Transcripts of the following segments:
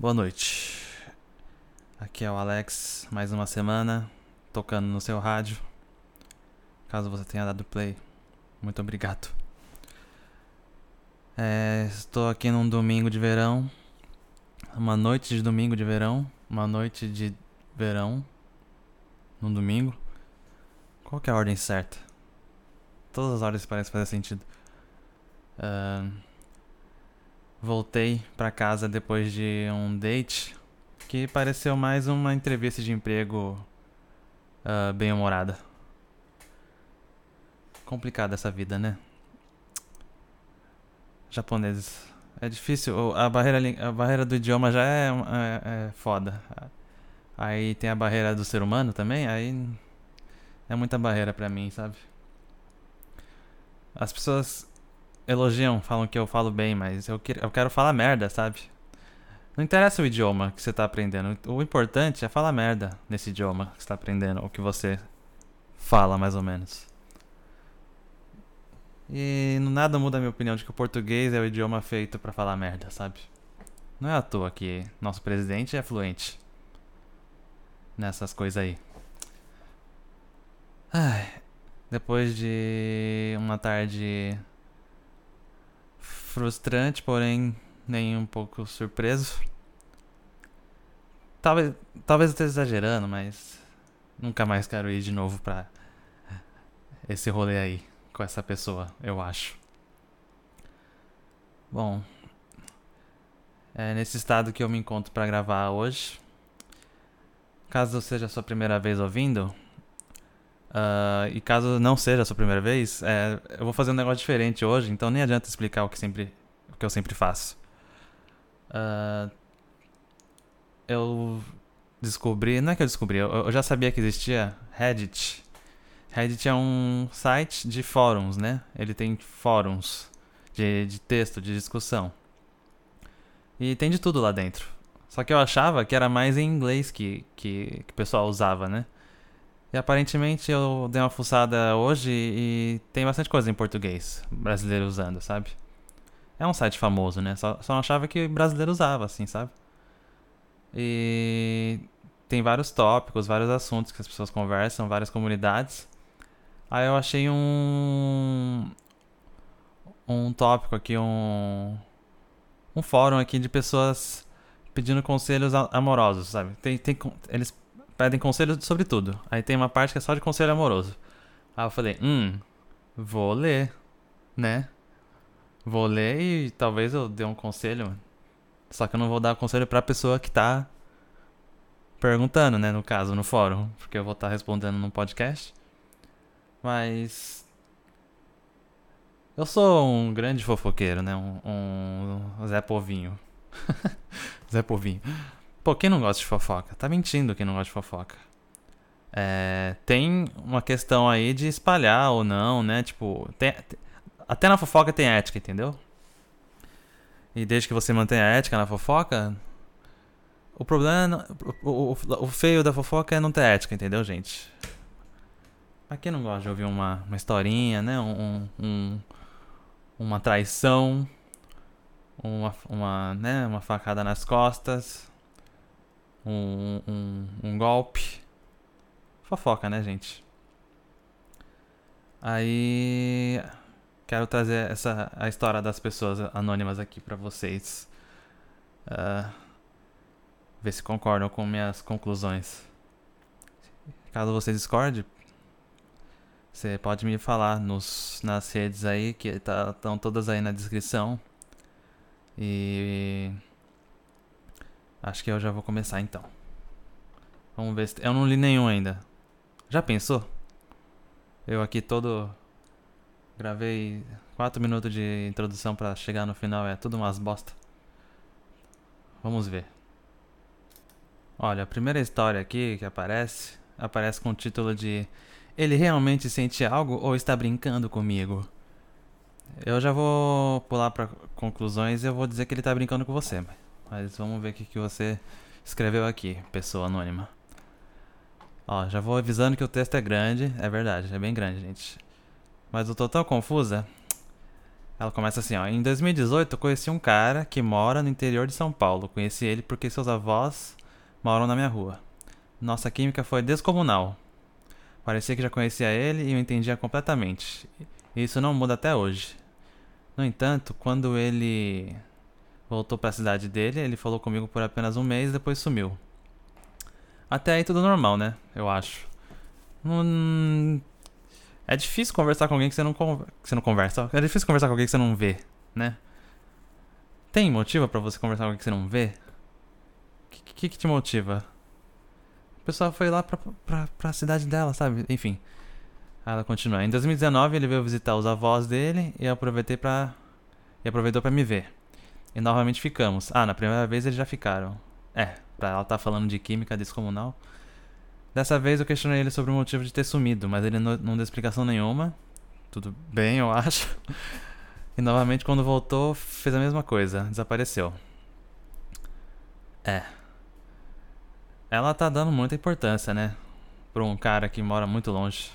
Boa noite. Aqui é o Alex, mais uma semana tocando no seu rádio. Caso você tenha dado play, muito obrigado. É, estou aqui num domingo de verão, uma noite de domingo de verão, uma noite de verão, num domingo. Qual que é a ordem certa? Todas as ordens parecem fazer sentido. Uh, voltei para casa depois de um date que pareceu mais uma entrevista de emprego uh, bem-humorada. Complicada essa vida, né? Japoneses. É difícil. A barreira, a barreira do idioma já é, é, é foda. Aí tem a barreira do ser humano também. Aí é muita barreira pra mim, sabe? As pessoas elogiam, falam que eu falo bem, mas eu, que, eu quero falar merda, sabe? Não interessa o idioma que você tá aprendendo. O importante é falar merda nesse idioma que você tá aprendendo, ou que você fala mais ou menos. E nada muda a minha opinião de que o português é o idioma feito para falar merda, sabe? Não é à toa que nosso presidente é fluente nessas coisas aí. Ai, depois de uma tarde frustrante, porém nem um pouco surpreso. Talvez, talvez eu esteja exagerando, mas nunca mais quero ir de novo pra esse rolê aí com essa pessoa, eu acho. Bom, é nesse estado que eu me encontro para gravar hoje. Caso seja a sua primeira vez ouvindo, Uh, e caso não seja a sua primeira vez, é, eu vou fazer um negócio diferente hoje, então nem adianta explicar o que, sempre, o que eu sempre faço. Uh, eu descobri, não é que eu descobri, eu, eu, já sabia que existia Reddit. Reddit é um site de fóruns, né? Ele tem fóruns de, de texto, de discussão. E tem de tudo lá dentro. Só que eu achava que era mais em inglês que, que, que o pessoal usava, né? E aparentemente eu dei uma fuçada hoje e tem bastante coisa em português brasileiro usando, sabe? É um site famoso, né? Só, só achava que brasileiro usava, assim, sabe? E tem vários tópicos, vários assuntos que as pessoas conversam, várias comunidades. Aí eu achei um um tópico aqui, um um fórum aqui de pessoas pedindo conselhos amorosos, sabe? Tem, tem eles pedem conselho sobre tudo. Aí tem uma parte que é só de conselho amoroso. Aí eu falei, hum, vou ler, né? Vou ler e talvez eu dê um conselho. Só que eu não vou dar conselho pra pessoa que tá perguntando, né? No caso, no fórum. Porque eu vou estar tá respondendo no podcast. Mas. Eu sou um grande fofoqueiro, né? Um, um Zé Povinho. Zé Povinho. Pô, quem não gosta de fofoca? Tá mentindo quem não gosta de fofoca. É, tem uma questão aí de espalhar ou não, né? Tipo, tem, até na fofoca tem ética, entendeu? E desde que você mantenha a ética na fofoca, o problema, é o, o, o, feio da fofoca é não ter ética, entendeu, gente? Mas quem não gosta de ouvir uma, uma historinha, né? Um, um, uma traição, uma, uma, né? uma facada nas costas um, um, um golpe. Fofoca, né, gente? Aí quero trazer essa a história das pessoas anônimas aqui para vocês. Uh, ver se concordam com minhas conclusões. Caso vocês discordem, você pode me falar nos, nas redes aí, que estão tá, todas aí na descrição. E Acho que eu já vou começar então. Vamos ver se. Eu não li nenhum ainda. Já pensou? Eu aqui todo. Gravei 4 minutos de introdução para chegar no final, é tudo umas bosta. Vamos ver. Olha, a primeira história aqui que aparece, aparece com o título de Ele realmente sente algo ou está brincando comigo? Eu já vou pular para conclusões e eu vou dizer que ele está brincando com você. Mas vamos ver o que, que você escreveu aqui, pessoa anônima. Ó, já vou avisando que o texto é grande. É verdade, é bem grande, gente. Mas tô tão confusa Ela começa assim, ó. Em 2018 eu conheci um cara que mora no interior de São Paulo. Conheci ele porque seus avós moram na minha rua. Nossa química foi descomunal. Parecia que já conhecia ele e eu entendia completamente. Isso não muda até hoje. No entanto, quando ele voltou para a cidade dele, ele falou comigo por apenas um mês e depois sumiu. Até aí tudo normal, né? Eu acho. Hum, é difícil conversar com alguém que você não, que você não conversa. É difícil conversar com alguém que você não vê, né? Tem motivo para você conversar com alguém que você não vê? O que, que, que, te motiva? A pessoa foi lá pra, pra, pra cidade dela, sabe? Enfim. Ela continua. Em 2019 ele veio visitar os avós dele e aproveitei para e aproveitou para me ver. E novamente ficamos. Ah, na primeira vez eles já ficaram. É, pra ela tá falando de química descomunal. Dessa vez eu questionei ele sobre o motivo de ter sumido, mas ele não, deu explicação nenhuma. Tudo bem, eu acho. E novamente, quando voltou, fez a mesma coisa, desapareceu. É. Ela tá dando muita importância, né? Pra um cara que mora muito longe.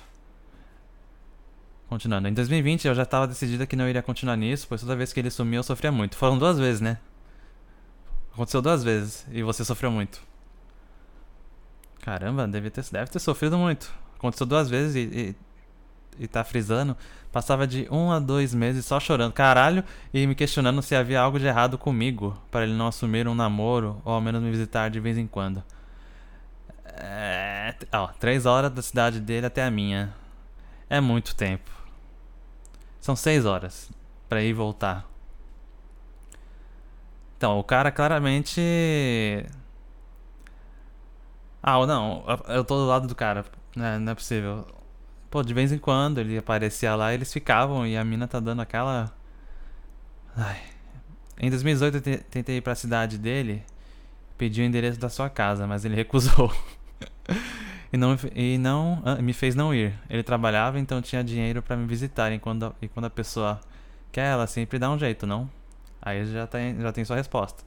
Continuando. Em 2020 eu já estava decidida que não iria continuar nisso, pois toda vez que ele sumiu eu sofria muito. Foram duas vezes, né? Aconteceu duas vezes e você sofreu muito. Caramba, deve ter, deve ter sofrido muito. Aconteceu duas vezes e, e, e tá frisando. Passava de um a dois meses só chorando, caralho, e me questionando se havia algo de errado comigo para ele não assumir um namoro ou ao menos me visitar de vez em quando. É, ó, três horas da cidade dele até a minha. É muito tempo. São seis horas para ir e voltar. Então, o cara claramente. Ah, não, eu tô do lado do cara. Né? Não é possível. Pô, de vez em quando ele aparecia lá eles ficavam e a mina tá dando aquela. Ai. Em 2018 eu tentei ir pra cidade dele, pedi o endereço da sua casa, mas ele recusou. E não, e não ah, me fez não ir. Ele trabalhava, então tinha dinheiro para me visitar. E quando, e quando a pessoa quer, ela sempre dá um jeito, não? Aí já tem, já tem sua resposta.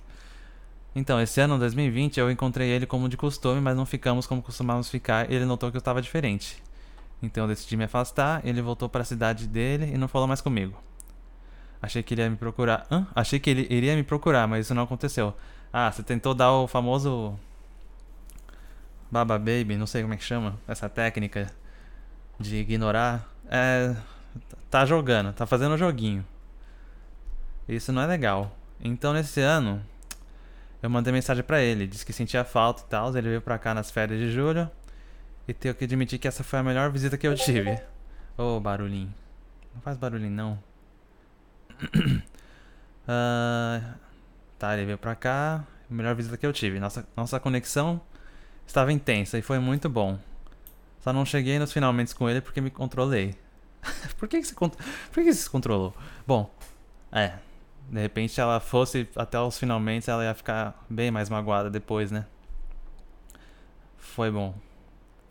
Então, esse ano, 2020, eu encontrei ele como de costume, mas não ficamos como costumávamos ficar. Ele notou que eu estava diferente. Então eu decidi me afastar. Ele voltou para a cidade dele e não falou mais comigo. Achei que ele ia me procurar. Hã? Achei que ele iria me procurar, mas isso não aconteceu. Ah, você tentou dar o famoso Baba Baby, não sei como é que chama essa técnica de ignorar. É. Tá jogando, tá fazendo um joguinho. Isso não é legal. Então nesse ano, eu mandei mensagem para ele, disse que sentia falta e tal. Ele veio pra cá nas férias de julho. E tenho que admitir que essa foi a melhor visita que eu tive. Ô, oh, barulhinho. Não faz barulhinho, não. uh, tá, ele veio pra cá. Melhor visita que eu tive. Nossa, nossa conexão estava intensa e foi muito bom. Só não cheguei nos finalmente com ele porque me controlei. Por que, que, você, Por que, que você se controlou? Bom, é. De repente, se ela fosse até os finalmente, ela ia ficar bem mais magoada depois, né? Foi bom.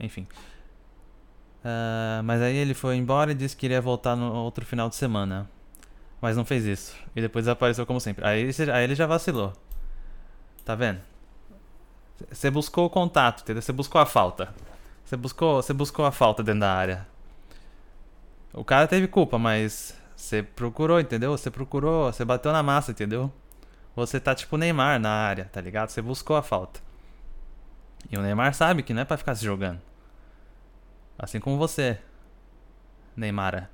Enfim. Uh, mas aí ele foi embora e disse que iria voltar no outro final de semana. Mas não fez isso. E depois desapareceu como sempre. Aí, aí ele já vacilou. Tá vendo? Você buscou o contato, entendeu? Você buscou a falta. Você buscou, você buscou a falta dentro da área. O cara teve culpa, mas você procurou, entendeu? Você procurou, você bateu na massa, entendeu? Você tá tipo Neymar na área, tá ligado? Você buscou a falta. E o Neymar sabe que não é pra ficar se jogando. Assim como você, Neymara.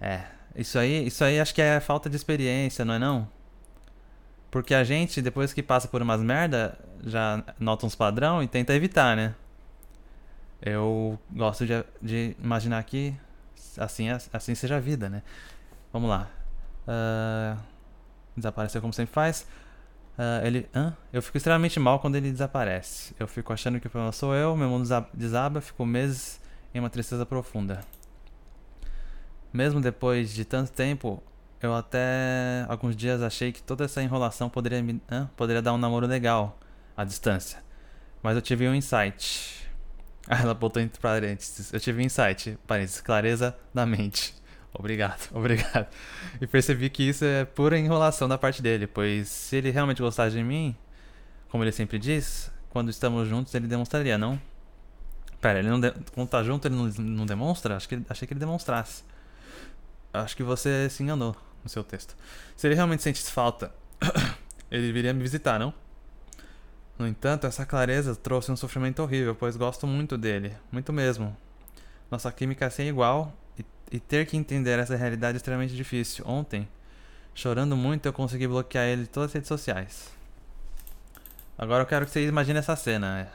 É, isso aí, isso aí acho que é falta de experiência, não é não? Porque a gente, depois que passa por umas merda, já nota uns padrão e tenta evitar, né? Eu gosto de, de imaginar que assim, assim seja a vida, né? Vamos lá. Uh, desapareceu como sempre faz. Uh, ele, hã? Eu fico extremamente mal quando ele desaparece. Eu fico achando que o problema sou eu, meu mundo desaba, fico meses em uma tristeza profunda. Mesmo depois de tanto tempo, eu até alguns dias achei que toda essa enrolação poderia, me, poderia dar um namoro legal à distância. Mas eu tive um insight. Ela botou entre parênteses. Eu tive um insight, parênteses, clareza da mente. Obrigado, obrigado. E percebi que isso é pura enrolação da parte dele, pois se ele realmente gostasse de mim, como ele sempre diz, quando estamos juntos ele demonstraria, não? Pera, ele não de... quando tá junto ele não, não demonstra? Acho que achei que ele demonstrasse. acho que você se enganou no seu texto. Se ele realmente sentisse falta, ele viria me visitar, não? No entanto, essa clareza trouxe um sofrimento horrível, pois gosto muito dele, muito mesmo. Nossa química é sem igual e, e ter que entender essa realidade é extremamente difícil. Ontem, chorando muito, eu consegui bloquear ele de todas as redes sociais. Agora eu quero que você imagine essa cena, é.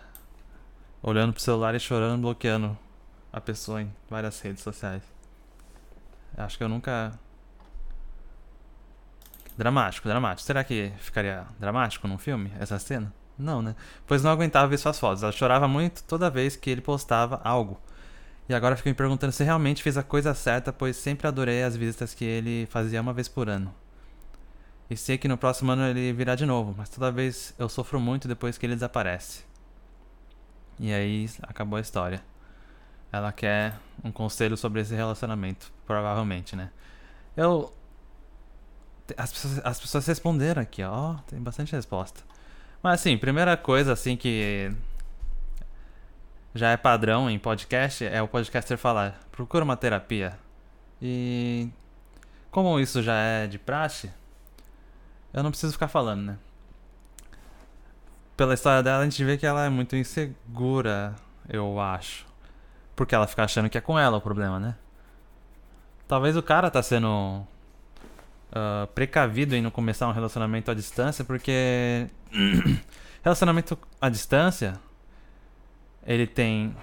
olhando pro celular e chorando, bloqueando a pessoa em várias redes sociais. Acho que eu nunca Dramático, dramático. Será que ficaria dramático num filme, essa cena? Não, né? Pois não aguentava ver suas fotos. Ela chorava muito toda vez que ele postava algo. E agora fico me perguntando se realmente fiz a coisa certa, pois sempre adorei as visitas que ele fazia uma vez por ano. E sei que no próximo ano ele virá de novo, mas toda vez eu sofro muito depois que ele desaparece. E aí acabou a história. Ela quer um conselho sobre esse relacionamento, provavelmente, né? Eu as pessoas, as pessoas responderam aqui, ó. Tem bastante resposta. Mas assim, primeira coisa assim que já é padrão em podcast é o podcaster falar: procura uma terapia. E como isso já é de praxe, eu não preciso ficar falando, né? Pela história dela, a gente vê que ela é muito insegura, eu acho. Porque ela fica achando que é com ela o problema, né? Talvez o cara tá sendo uh, precavido em não começar um relacionamento à distância, porque relacionamento à distância ele tem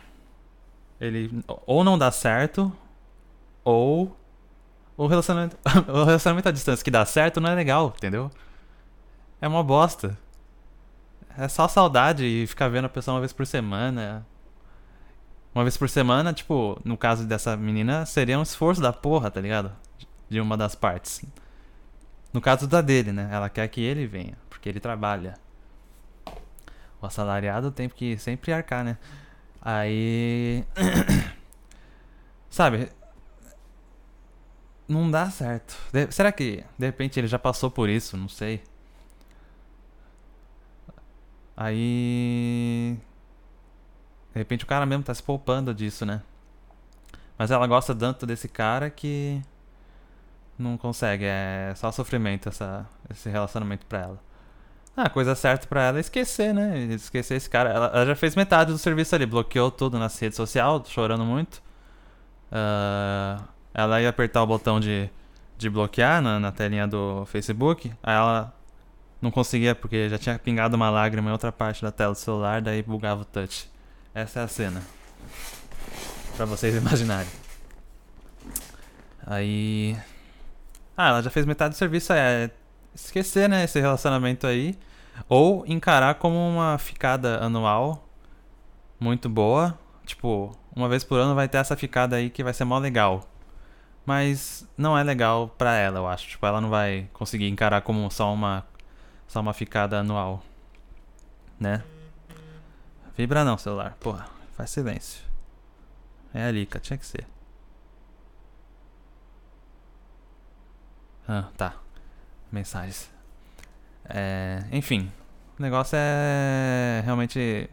ele ou não dá certo ou o relacionamento o relacionamento à distância que dá certo não é legal, entendeu? É uma bosta. É só saudade e ficar vendo a pessoa uma vez por semana. Uma vez por semana, tipo, no caso dessa menina, seria um esforço da porra, tá ligado? De uma das partes. No caso da dele, né? Ela quer que ele venha, porque ele trabalha. O assalariado tem que sempre arcar, né? Aí. Sabe? Não dá certo. De... Será que de repente ele já passou por isso? Não sei. Aí. De repente o cara mesmo tá se poupando disso, né? Mas ela gosta tanto desse cara que não consegue, é só sofrimento essa, esse relacionamento pra ela. Ah, a coisa certa pra ela é esquecer, né? Esquecer esse cara. Ela, ela já fez metade do serviço ali, bloqueou tudo nas redes sociais, chorando muito. Uh, ela ia apertar o botão de, de bloquear na, na telinha do Facebook. Aí ela não conseguia porque já tinha pingado uma lágrima em outra parte da tela do celular, daí bugava o touch. Essa é a cena. Pra vocês imaginarem. Aí. Ah, ela já fez metade do serviço, é esquecer, né, esse relacionamento aí. Ou encarar como uma ficada anual muito boa. Tipo, uma vez por ano vai ter essa ficada aí que vai ser mó legal. Mas não é legal pra ela, eu acho. Tipo, ela não vai conseguir encarar como só uma só uma ficada anual. Né? Vibra não, celular. Porra, faz silêncio. É ali, cara, tinha que ser. Ah, tá. Mensagens. É, enfim, o negócio é realmente.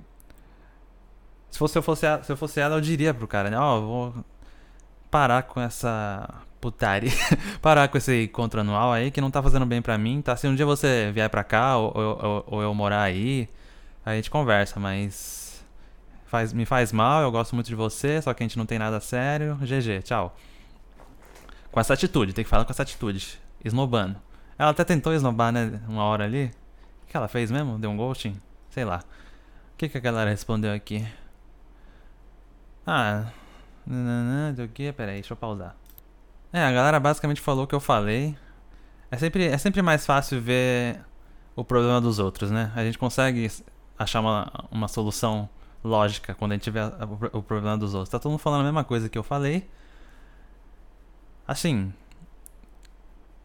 Se fosse eu fosse, se eu fosse ela, eu diria pro cara, né? Ó, oh, vou parar com essa putaria. parar com esse encontro anual aí que não tá fazendo bem pra mim, tá? Se um dia você vier pra cá ou, ou, ou eu morar aí, aí a gente conversa, mas. Faz, me faz mal, eu gosto muito de você, só que a gente não tem nada sério. GG, tchau. Com essa atitude, tem que falar com essa atitude. Esnobando. Ela até tentou esnobar, né? Uma hora ali. O que ela fez mesmo? Deu um ghosting? Sei lá. O que, que a galera respondeu aqui? Ah. Do que? Pera aí, deixa eu pausar. É, a galera basicamente falou o que eu falei. É sempre, é sempre mais fácil ver o problema dos outros, né? A gente consegue achar uma, uma solução lógica quando a gente vê o, o problema dos outros. Tá todo mundo falando a mesma coisa que eu falei. Assim,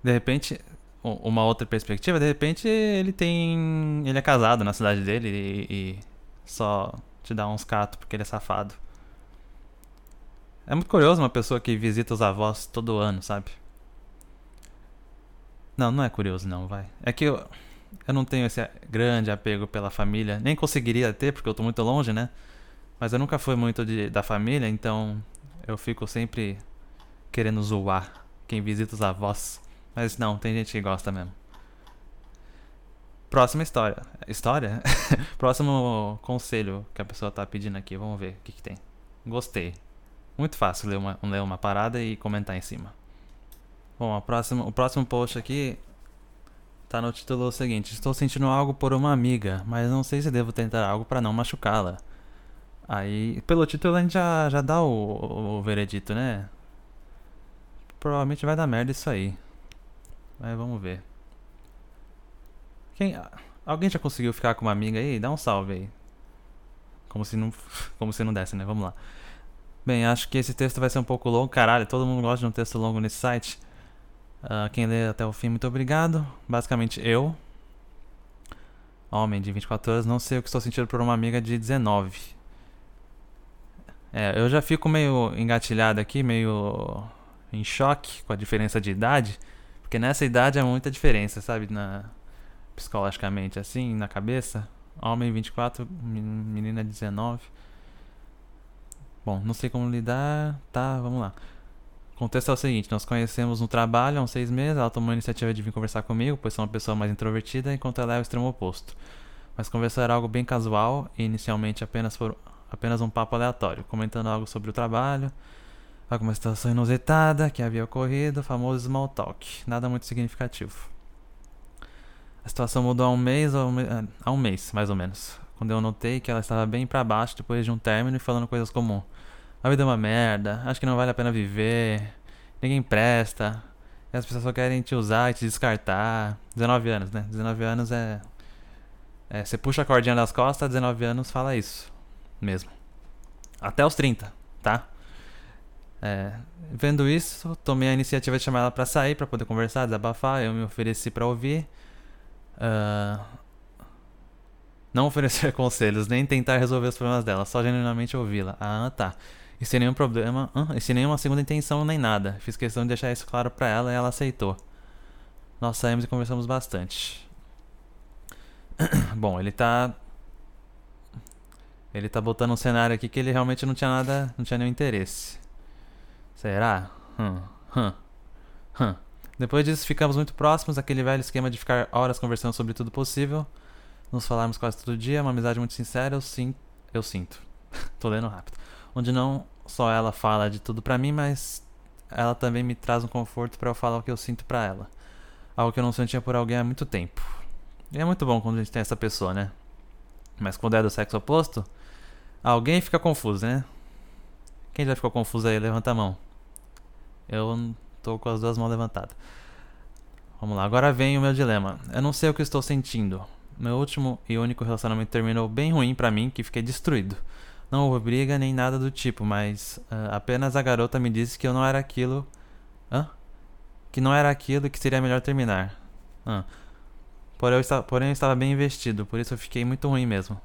de repente, uma outra perspectiva, de repente ele tem. Ele é casado na cidade dele e, e só te dá uns catos porque ele é safado. É muito curioso uma pessoa que visita os avós todo ano, sabe? Não, não é curioso não, vai. É que eu, eu não tenho esse grande apego pela família. Nem conseguiria ter, porque eu tô muito longe, né? Mas eu nunca fui muito de, da família, então eu fico sempre querendo zoar quem visita os avós. Mas não, tem gente que gosta mesmo. Próxima história. História? Próximo conselho que a pessoa tá pedindo aqui. Vamos ver o que, que tem. Gostei. Muito fácil ler uma, ler uma parada e comentar em cima. Bom, próxima, o próximo post aqui tá no título seguinte: Estou sentindo algo por uma amiga, mas não sei se devo tentar algo para não machucá-la. Aí, pelo título a gente já, já dá o, o veredito, né? Provavelmente vai dar merda isso aí. Mas vamos ver. Quem, alguém já conseguiu ficar com uma amiga aí? Dá um salve aí. Como se não, como se não desse, né? Vamos lá. Bem, acho que esse texto vai ser um pouco longo. Caralho, todo mundo gosta de um texto longo nesse site. Uh, quem lê até o fim, muito obrigado. Basicamente, eu, homem de 24 anos, não sei o que estou sentindo por uma amiga de 19. É, eu já fico meio engatilhado aqui, meio em choque com a diferença de idade, porque nessa idade há muita diferença, sabe, na psicologicamente assim, na cabeça. Homem 24, menina 19. Bom, não sei como lidar. Tá, vamos lá. O contexto é o seguinte: nós conhecemos no trabalho há uns seis meses. Ela tomou a iniciativa de vir conversar comigo, pois sou uma pessoa mais introvertida, enquanto ela é o extremo oposto. Mas conversar era algo bem casual e inicialmente apenas por apenas um papo aleatório, comentando algo sobre o trabalho, alguma situação inusitada que havia ocorrido, famoso small talk, nada muito significativo. A situação mudou há um mês, há um mês, mais ou menos, quando eu notei que ela estava bem para baixo depois de um término e falando coisas como a vida é uma merda, acho que não vale a pena viver, ninguém presta, as pessoas só querem te usar e te descartar. 19 anos, né? 19 anos é. é você puxa a cordinha das costas, 19 anos fala isso mesmo. Até os 30, tá? É, vendo isso, tomei a iniciativa de chamar ela para sair, para poder conversar, desabafar. Eu me ofereci para ouvir. Uh, não oferecer conselhos, nem tentar resolver os problemas dela, só genuinamente ouvi-la. Ah, tá. E sem nenhum problema, uh, e sem nenhuma segunda intenção nem nada. Fiz questão de deixar isso claro para ela e ela aceitou. Nós saímos e conversamos bastante. Bom, ele tá ele tá botando um cenário aqui que ele realmente não tinha nada, não tinha nenhum interesse. Será? Hum, hum, hum. Depois disso, ficamos muito próximos, aquele velho esquema de ficar horas conversando sobre tudo possível. Nos falarmos quase todo dia, uma amizade muito sincera, eu, sim, eu sinto. Tô lendo rápido. Onde não só ela fala de tudo pra mim, mas ela também me traz um conforto para eu falar o que eu sinto pra ela. Algo que eu não sentia por alguém há muito tempo. E é muito bom quando a gente tem essa pessoa, né? Mas quando é do sexo oposto, Alguém fica confuso, né? Quem já ficou confuso aí? Levanta a mão. Eu tô com as duas mãos levantadas. Vamos lá, agora vem o meu dilema. Eu não sei o que estou sentindo. Meu último e único relacionamento terminou bem ruim para mim, que fiquei destruído. Não houve briga nem nada do tipo, mas uh, apenas a garota me disse que eu não era aquilo. Hã? Que não era aquilo e que seria melhor terminar. Hã? Porém eu, estava, porém, eu estava bem investido, por isso eu fiquei muito ruim mesmo.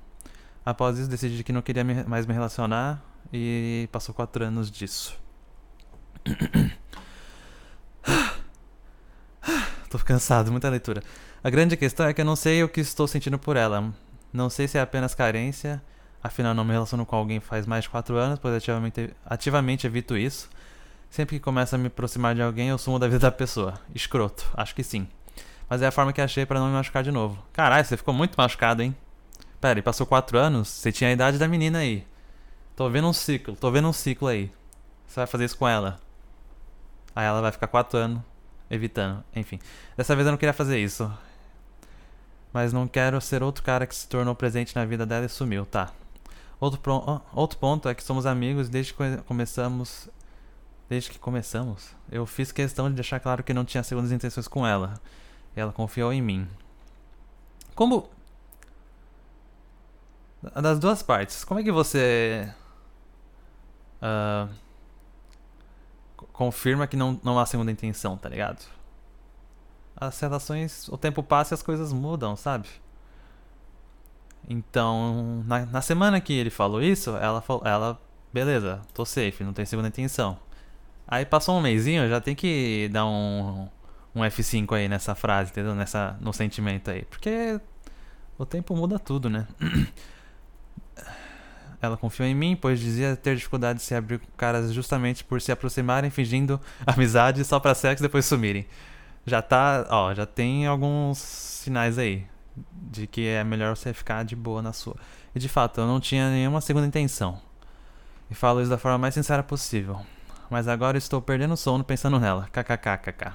Após isso, decidi que não queria mais me relacionar e passou quatro anos disso. Tô cansado, muita leitura. A grande questão é que eu não sei o que estou sentindo por ela. Não sei se é apenas carência, afinal não me relaciono com alguém faz mais de quatro anos, pois ativamente, ativamente evito isso. Sempre que começo a me aproximar de alguém, eu sumo da vida da pessoa. Escroto, acho que sim. Mas é a forma que achei para não me machucar de novo. Caralho, você ficou muito machucado, hein? Pera, ele passou 4 anos? Você tinha a idade da menina aí. Tô vendo um ciclo, tô vendo um ciclo aí. Você vai fazer isso com ela. Aí ela vai ficar 4 anos evitando. Enfim. Dessa vez eu não queria fazer isso. Mas não quero ser outro cara que se tornou presente na vida dela e sumiu, tá. Outro, pro... outro ponto é que somos amigos desde que começamos. Desde que começamos. Eu fiz questão de deixar claro que não tinha segundas intenções com ela. E ela confiou em mim. Como das duas partes, como é que você uh, confirma que não, não há segunda intenção, tá ligado? As relações, o tempo passa e as coisas mudam, sabe? Então, na, na semana que ele falou isso, ela falou, ela, beleza, tô safe, não tem segunda intenção. Aí passou um mêsinho, já tem que dar um, um F5 aí nessa frase, entendeu? Nessa, no sentimento aí. Porque o tempo muda tudo, né? ela confiou em mim, pois dizia ter dificuldade de se abrir com caras justamente por se aproximarem fingindo amizade só pra sexo e depois sumirem. Já tá, ó, já tem alguns sinais aí de que é melhor você ficar de boa na sua. E de fato, eu não tinha nenhuma segunda intenção. E falo isso da forma mais sincera possível. Mas agora estou perdendo sono pensando nela. KKKKK.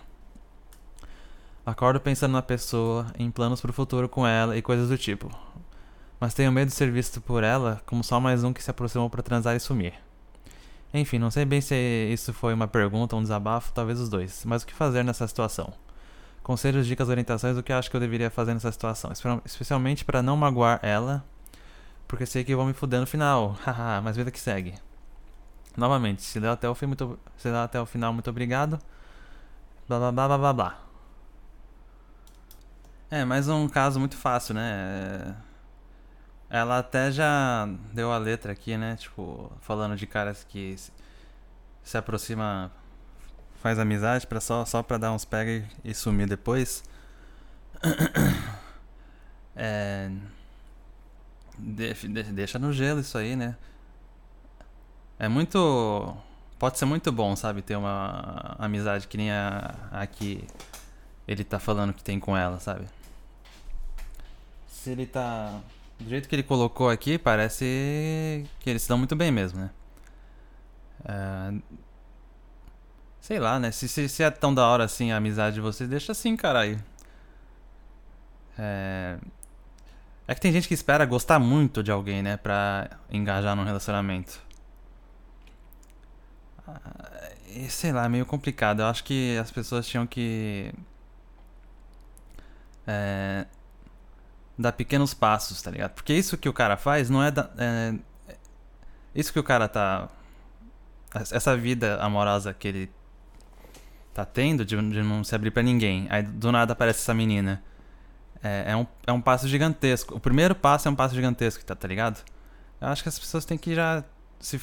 Acordo pensando na pessoa, em planos pro futuro com ela e coisas do tipo. Mas tenho medo de ser visto por ela como só mais um que se aproximou para transar e sumir. Enfim, não sei bem se isso foi uma pergunta um desabafo, talvez os dois. Mas o que fazer nessa situação? Conselhos, dicas, orientações do que acho que eu deveria fazer nessa situação. Especialmente para não magoar ela, porque sei que vou me fuder no final. Haha, mas vida que segue. Novamente, se deu até o fim, muito, se deu até o final, muito obrigado. Blá blá blá blá blá blá. É, mais um caso muito fácil, né? Ela até já deu a letra aqui, né? Tipo, falando de caras que se, aproxima, faz amizade para só só para dar uns pega e, e sumir depois. É, de, de, deixa no gelo isso aí, né? É muito. Pode ser muito bom, sabe? Ter uma amizade que nem a, a que ele tá falando que tem com ela, sabe? Se ele tá. Do jeito que ele colocou aqui, parece que eles se dão muito bem mesmo, né? É... Sei lá, né? Se, se, se, é tão da hora assim a amizade de vocês, deixa assim, caralho. É... é que tem gente que espera gostar muito de alguém, né? Pra engajar num relacionamento. Ah, sei lá, é meio complicado. Eu acho que as pessoas tinham que. É, dar pequenos passos, tá ligado? Porque isso que o cara faz não é, da, é isso que o cara tá essa vida amorosa que ele tá tendo de, de não se abrir para ninguém. Aí do nada aparece essa menina. É, é, um, é um passo gigantesco. O primeiro passo é um passo gigantesco, tá, tá ligado? Eu acho que as pessoas têm que já se.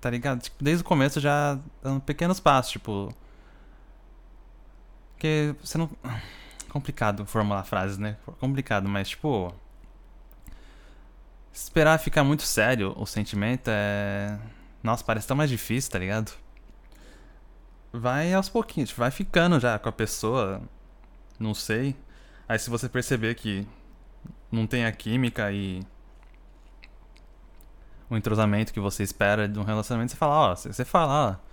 Tá ligado? Tipo, desde o começo já dando pequenos passos, tipo. Porque você não complicado formular frases, né? Complicado, mas tipo. Esperar ficar muito sério o sentimento é. Nossa, parece tão mais difícil, tá ligado? Vai aos pouquinhos, vai ficando já com a pessoa. Não sei. Aí se você perceber que não tem a química e o entrosamento que você espera de um relacionamento, você fala, ó, você fala, ó,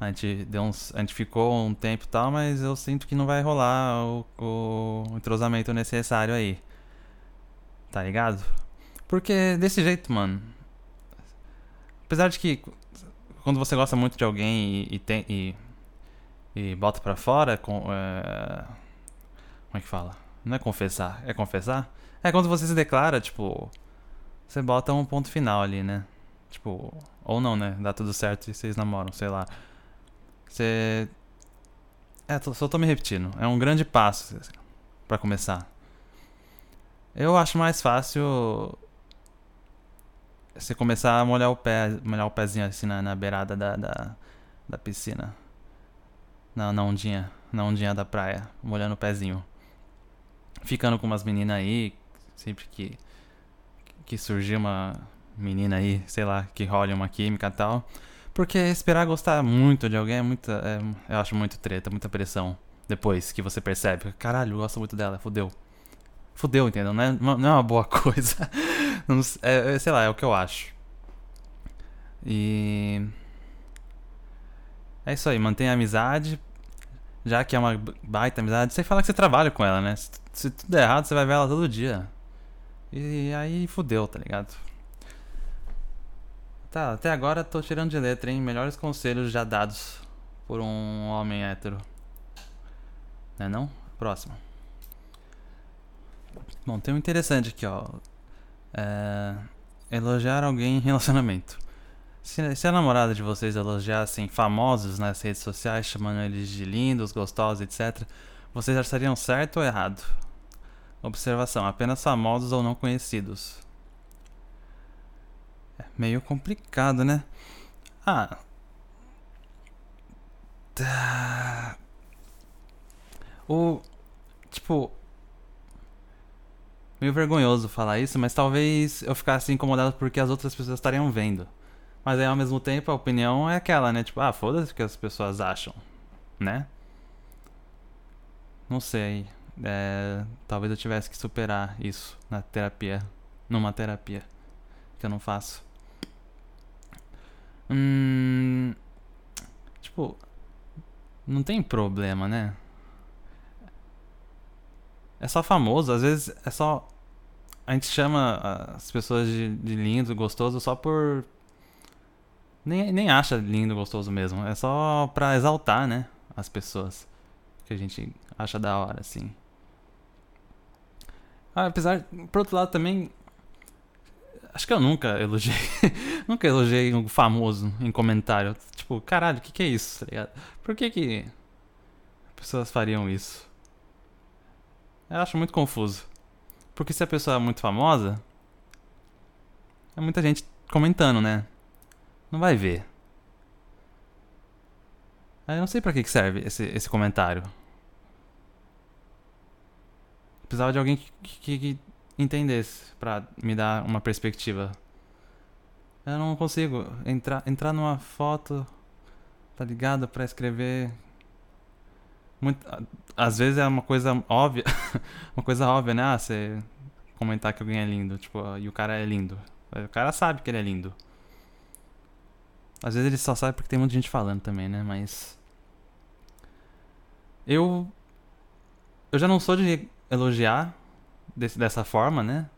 a gente, deu uns, a gente ficou um tempo e tal, mas eu sinto que não vai rolar o, o entrosamento necessário aí. Tá ligado? Porque desse jeito, mano. Apesar de que quando você gosta muito de alguém e, e tem. E, e bota pra fora, com, é, como é que fala? Não é confessar, é confessar? É quando você se declara, tipo. Você bota um ponto final ali, né? Tipo, ou não, né? Dá tudo certo e vocês namoram, sei lá. Você. É, só tô me repetindo. É um grande passo para começar. Eu acho mais fácil você começar a molhar o pé, molhar o pezinho assim na, na beirada da, da, da piscina. Na, na ondinha, na ondinha da praia, molhando o pezinho. Ficando com umas meninas aí, sempre que que surgir uma menina aí, sei lá, que role uma química e tal. Porque esperar gostar muito de alguém é muita. É, eu acho muito treta, muita pressão. Depois que você percebe, caralho, eu gosto muito dela, fudeu. Fudeu, entendeu? Não é, não é uma boa coisa. Não, é, é, sei lá, é o que eu acho. E. É isso aí, mantenha a amizade. Já que é uma baita amizade, você fala que você trabalha com ela, né? Se, se tudo der errado, você vai ver ela todo dia. E aí fudeu, tá ligado? Tá, até agora tô tirando de letra, hein? Melhores conselhos já dados por um homem hétero. Né não? Próximo. Bom, tem um interessante aqui, ó. É... Elogiar alguém em relacionamento. Se, se a namorada de vocês elogiassem famosos nas redes sociais, chamando eles de lindos, gostosos, etc., vocês achariam certo ou errado? Observação: apenas famosos ou não conhecidos. É meio complicado, né? Ah. Tá. O. Tipo. meio vergonhoso falar isso, mas talvez eu ficasse incomodado porque as outras pessoas estariam vendo. Mas aí ao mesmo tempo a opinião é aquela, né? Tipo, ah, foda-se o que as pessoas acham, né? Não sei. É, talvez eu tivesse que superar isso na terapia. Numa terapia. Que eu não faço. Hum. Tipo. Não tem problema, né? É só famoso, às vezes é só. A gente chama as pessoas de, de lindo, gostoso só por. Nem, nem acha lindo, gostoso mesmo. É só pra exaltar, né? As pessoas. Que a gente acha da hora, assim. Ah, apesar. Por outro lado também. Acho que eu nunca elogiei. nunca elogiei um famoso em comentário. Tipo, caralho, o que, que é isso, tá? Por que que. Pessoas fariam isso? Eu acho muito confuso. Porque se a pessoa é muito famosa, é muita gente comentando, né? Não vai ver. Aí eu não sei para que serve esse, esse comentário. Precisava de alguém que, que, que entendesse para me dar uma perspectiva. Eu não consigo entrar, entrar numa foto, tá ligado? Pra escrever muito, às vezes é uma coisa óbvia. uma coisa óbvia, né? Ah, você comentar que alguém é lindo. Tipo, e o cara é lindo. O cara sabe que ele é lindo. Às vezes ele só sabe porque tem muita gente falando também, né? Mas. Eu. Eu já não sou de elogiar desse, dessa forma, né?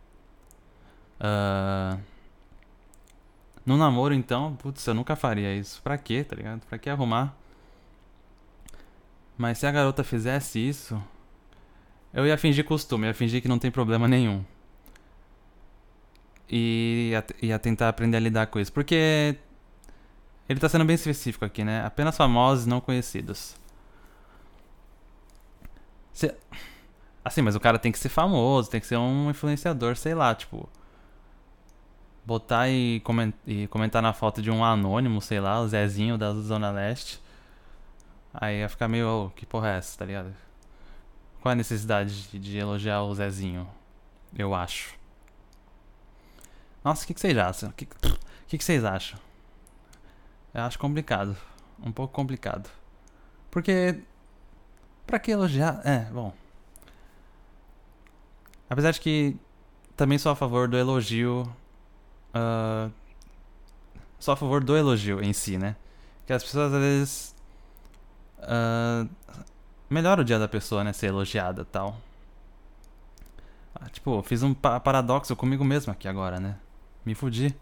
Uh, no namoro, então, putz, eu nunca faria isso. Pra quê, tá ligado? Pra que arrumar? Mas se a garota fizesse isso, eu ia fingir costume, ia fingir que não tem problema nenhum. E ia, ia tentar aprender a lidar com isso. Porque ele tá sendo bem específico aqui, né? Apenas famosos não conhecidos. Se... Assim, mas o cara tem que ser famoso, tem que ser um influenciador, sei lá, tipo. Botar e, coment... comentar na foto de um anônimo, sei lá, o Zezinho da Zona Leste. Aí ia ficar meio, oh, que porra é essa, tá ligado? Qual é a necessidade de, de elogiar o Zezinho? Eu acho. Nossa, o que, que vocês acham? O que, que, que vocês acham? Eu acho complicado. Um pouco complicado. Porque. Pra que elogiar? É, bom. Apesar de que também sou a favor do elogio. Uh, sou a favor do elogio em si, né? Que as pessoas às vezes Uh, melhora o dia da pessoa, né? Ser elogiada tal. Ah, tipo, fiz um pa paradoxo comigo mesmo aqui agora, né? Me fudi.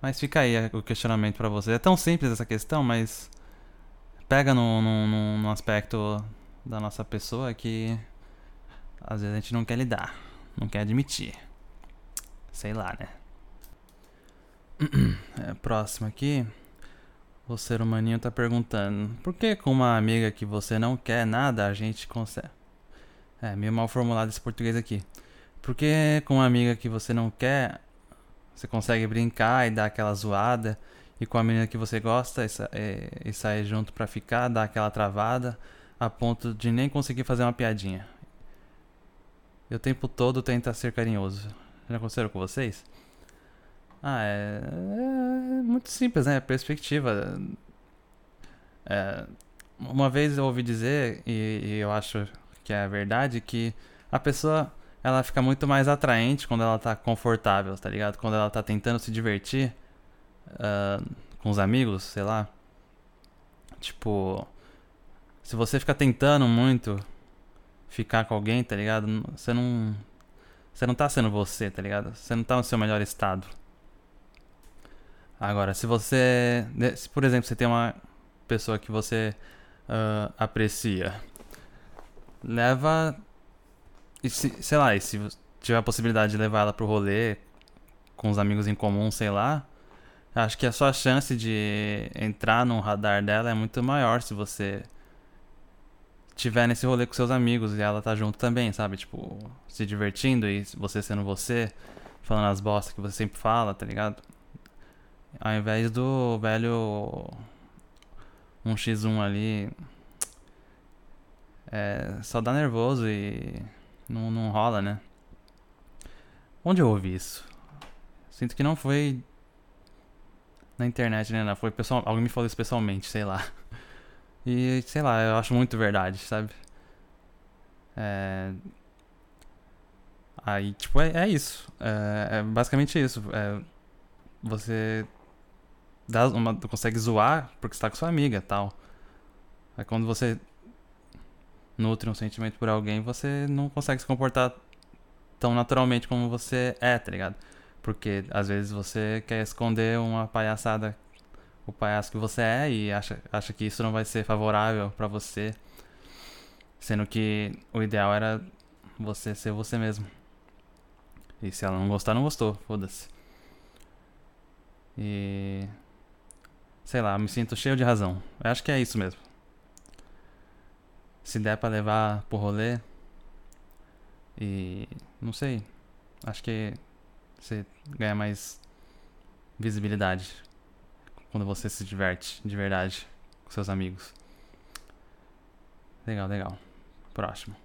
Mas fica aí o questionamento para você. É tão simples essa questão, mas pega no, no, aspecto da nossa pessoa que às vezes a gente não quer lidar, não quer admitir. Sei lá, né? É, próximo aqui. O ser humaninho tá perguntando: por que com uma amiga que você não quer nada a gente consegue. É, meio mal formulado esse português aqui. Por que com uma amiga que você não quer você consegue brincar e dar aquela zoada? E com a menina que você gosta e, sair junto pra ficar, dar aquela travada a ponto de nem conseguir fazer uma piadinha. E o tempo todo tenta ser carinhoso. Já aconteceu com vocês? Ah, é, é muito simples, né? Perspectiva. É, uma vez eu ouvi dizer, e, e, eu acho que é verdade, que a pessoa ela fica muito mais atraente quando ela tá confortável, tá ligado? Quando ela tá tentando se divertir uh, com os amigos, sei lá. Tipo, se você fica tentando muito ficar com alguém, tá ligado? Você não. Você não tá sendo você, tá ligado? Você não tá no seu melhor estado. Agora, se você. Se, por exemplo, você tem uma pessoa que você uh, aprecia, leva. E se, sei lá, e se tiver a possibilidade de levar ela pro rolê com os amigos em comum, sei lá, acho que a sua chance de entrar no radar dela é muito maior se você tiver nesse rolê com seus amigos e ela tá junto também, sabe? Tipo, se divertindo e você sendo você, falando as bostas que você sempre fala, tá ligado? Ao invés do velho 1x1 ali. É, só dá nervoso e. Não, não rola, né? Onde eu ouvi isso? Sinto que não foi na internet, né? Não, foi pessoal, alguém me falou isso pessoalmente, sei lá. E sei lá, eu acho muito verdade, sabe? É... Aí, tipo, é, é isso. É, é, basicamente isso. É, você dá uma, consegue zoar porque está com sua amiga tal. Aí quando você nutre um sentimento por alguém, você não consegue se comportar tão naturalmente como você é, tá ligado? Porque às vezes você quer esconder uma palhaçada, o palhaço que você é e acha, acha que isso não vai ser favorável para você. Sendo que o ideal era você ser você mesmo. E se ela não gostar, não gostou, foda-se. E. Sei lá, me sinto cheio de razão. Eu acho que é isso mesmo. Se der pra levar pro rolê. E. Não sei. Acho que você ganha mais visibilidade quando você se diverte de verdade com seus amigos. Legal, legal. Próximo.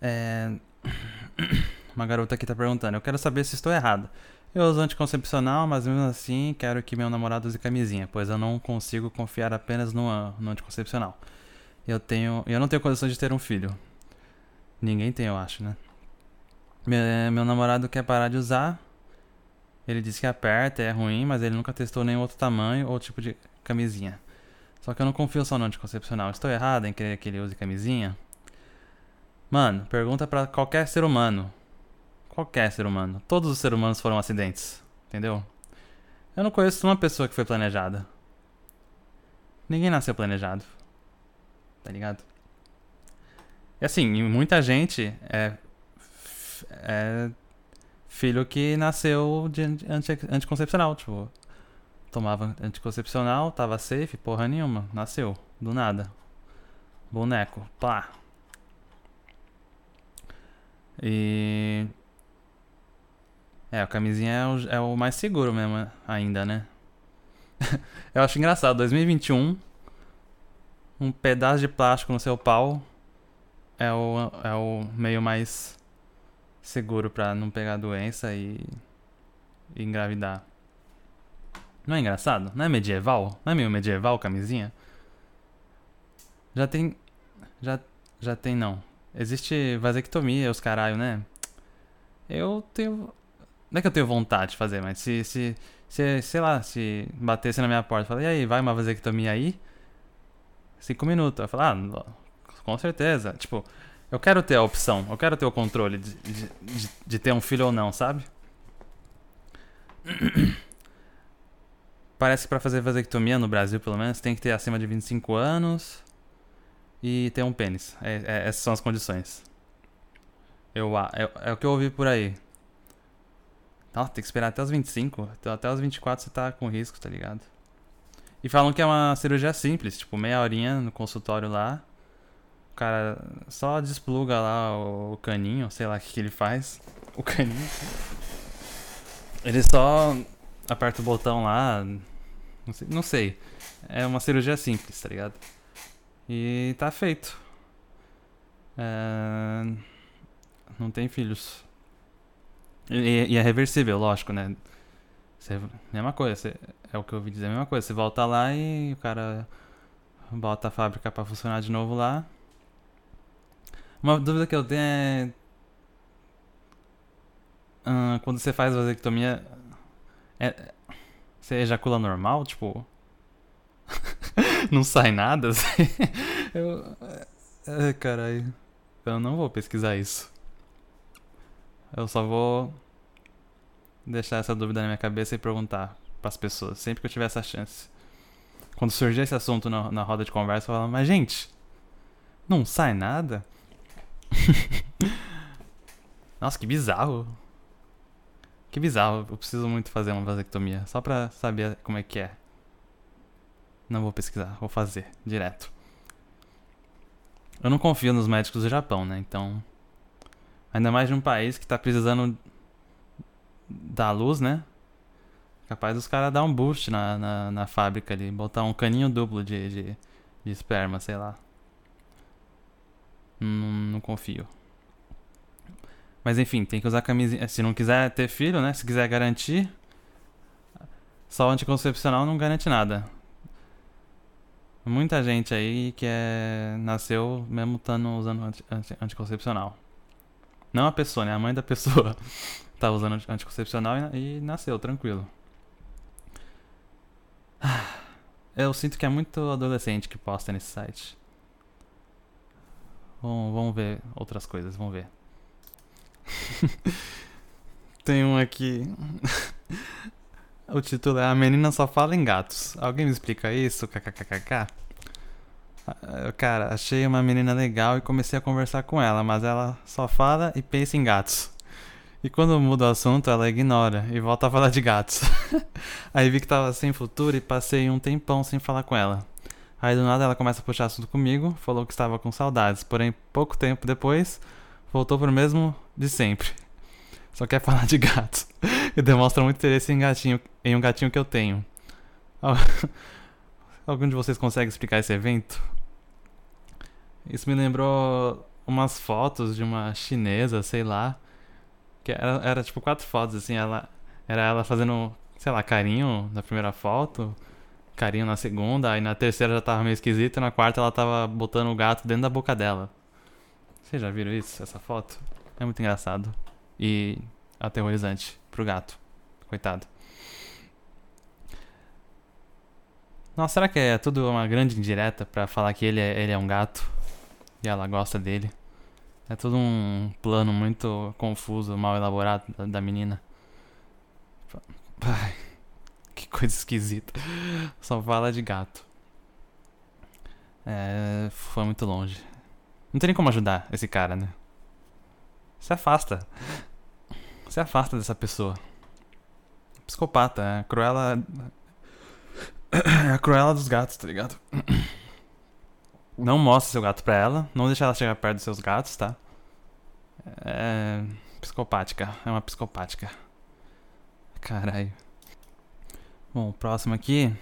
É. Uma garota aqui tá perguntando: Eu quero saber se estou errado. Eu uso anticoncepcional, mas mesmo assim quero que meu namorado use camisinha, pois eu não consigo confiar apenas no, no anticoncepcional. Eu tenho, eu não tenho condição de ter um filho. Ninguém tem, eu acho, né? Meu, meu namorado quer parar de usar. Ele disse que aperta, é ruim, mas ele nunca testou nenhum outro tamanho ou tipo de camisinha. Só que eu não confio só no anticoncepcional. Estou errado em querer que ele use camisinha? Mano, pergunta para qualquer ser humano qualquer ser humano. Todos os seres humanos foram acidentes, entendeu? Eu não conheço uma pessoa que foi planejada. Ninguém nasceu planejado. Tá ligado? E assim, muita gente é, é filho que nasceu de anti, anticoncepcional, tipo, tomava anticoncepcional, tava safe, porra nenhuma, nasceu, do nada. Boneco, pá. E é, a camisinha é o, é o mais seguro mesmo, ainda, né? Eu acho engraçado, 2021, um pedaço de plástico no seu pau é o, é o meio mais seguro pra não pegar doença e, e engravidar. Não é engraçado? Não é medieval? Não é meio medieval camisinha? Já tem. Já, já tem, não. Existe vasectomia, os caralho, né? Eu tenho. Não é que eu tenho vontade de fazer, mas se, se, se sei lá, se batesse na minha porta e falar, e aí, vai uma vasectomia aí? Cinco minutos. Eu falo, ah, com certeza. Tipo, eu quero ter a opção, eu quero ter o controle de, de, de, ter um filho ou não, sabe? Parece que pra fazer vasectomia no Brasil, pelo menos, tem que ter acima de 25 anos e ter um pênis. É, é, essas são as condições. Eu, é, é o que eu ouvi por aí. Nossa, tem que esperar até os 25. Então até os 24 você tá com risco, tá ligado? E falam que é uma cirurgia simples, tipo, meia horinha no consultório lá. Cara só despluga lá o caninho, sei lá o que, que ele faz. O caninho. Ele só aperta o botão lá. Não sei, não sei. É uma cirurgia simples, tá ligado? E tá feito. É... Não tem filhos. E, e é reversível, lógico, né? Você, mesma coisa, é o que eu ouvi dizer, a mesma coisa. Você volta lá e o cara bota a fábrica para funcionar de novo lá. Uma dúvida que eu tenho é. Quando você faz vasectomia, é, você ejacula normal? Tipo. não sai nada? Assim? eu. É, caralho. Eu não vou pesquisar isso. Eu só vou deixar essa dúvida na minha cabeça e perguntar para as pessoas, sempre que eu tiver essa chance. Quando surgir esse assunto na, na roda de conversa, eu falo, mas gente, não sai nada? Nossa, que bizarro. Que bizarro. Eu preciso muito fazer uma vasectomia. Só pra saber como é que é. Não vou pesquisar, vou fazer direto. Eu não confio nos médicos do Japão, né? Então Ainda mais de um país que tá precisando da luz, né? Capaz dos caras dar um boost na, na, na, fábrica ali, botar um caninho duplo de, de, de esperma, sei lá. Não, não confio. Mas enfim, tem que usar camisinha. Se não quiser ter filho, né? Se quiser garantir, só o anticoncepcional não garante nada. Muita gente aí que é, nasceu mesmo estando usando anti, anti, anticoncepcional. Não a pessoa, né? A mãe da pessoa tá usando anticoncepcional e, e nasceu, tranquilo. Eu sinto que é muito adolescente que posta nesse site. Vamos, ver outras coisas, vamos ver. Tem um aqui. o título é A Menina Só Fala em Gatos. Alguém me explica isso? KKKKK. Ah, cara, achei uma menina legal e comecei a conversar com ela, mas ela só fala e pensa em gatos. E quando muda o assunto, ela ignora e volta a falar de gatos. Aí vi que tava sem futuro e passei um tempão sem falar com ela. Aí do nada ela começa a puxar assunto comigo, falou que estava com saudades, porém pouco tempo depois voltou pro mesmo de sempre. Só quer falar de gatos e demonstra muito interesse em gatinho, em um gatinho que eu tenho. Algum de vocês consegue explicar esse evento? Isso me lembrou umas fotos de uma chinesa, sei lá, que era, era tipo quatro fotos, assim, ela. Era ela fazendo, sei lá, carinho na primeira foto, carinho na segunda, aí na terceira já tava meio esquisito, e na quarta ela tava botando o gato dentro da boca dela. Vocês já viram isso, essa foto? É muito engraçado. E aterrorizante pro gato. Coitado. Nossa, será que é tudo uma grande indireta para falar que ele é, ele é um gato? E ela gosta dele? É todo um plano muito confuso, mal elaborado da, da menina. Ai, que coisa esquisita. Só fala de gato. É, foi muito longe. Não tem nem como ajudar esse cara, né? Se afasta. Se afasta dessa pessoa. Psicopata, é a Cruella. É a Cruella dos gatos, tá ligado? Não mostre seu gato pra ela. Não deixe ela chegar perto dos seus gatos, tá? É. Psicopática. É uma psicopática. Caralho. Bom, próximo aqui.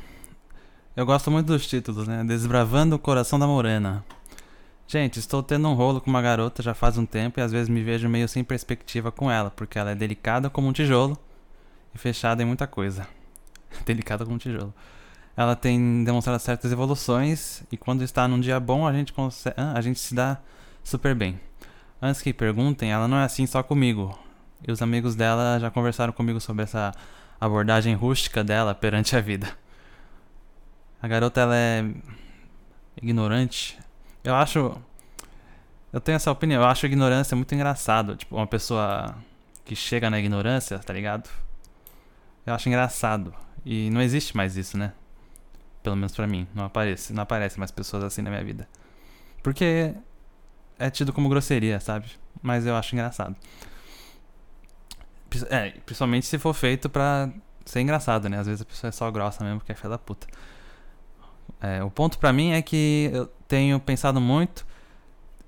Eu gosto muito dos títulos, né? Desbravando o Coração da Morena. Gente, estou tendo um rolo com uma garota já faz um tempo e às vezes me vejo meio sem perspectiva com ela, porque ela é delicada como um tijolo e fechada em muita coisa. delicada como um tijolo ela tem demonstrado certas evoluções e quando está num dia bom a gente consegue, a gente se dá super bem. Antes que perguntem, ela não é assim só comigo. E os amigos dela já conversaram comigo sobre essa abordagem rústica dela perante a vida. A garota ela é ignorante. Eu acho eu tenho essa opinião. Eu acho a ignorância muito engraçado, tipo uma pessoa que chega na ignorância, tá ligado? Eu acho engraçado. E não existe mais isso, né? Pelo menos pra mim. Não aparece, não aparece mais pessoas assim na minha vida. Porque é tido como grosseria, sabe? Mas eu acho engraçado. É, principalmente se for feito pra ser engraçado, né? Às vezes a pessoa é só grossa mesmo porque é filha da puta. É, o ponto pra mim é que eu tenho pensado muito.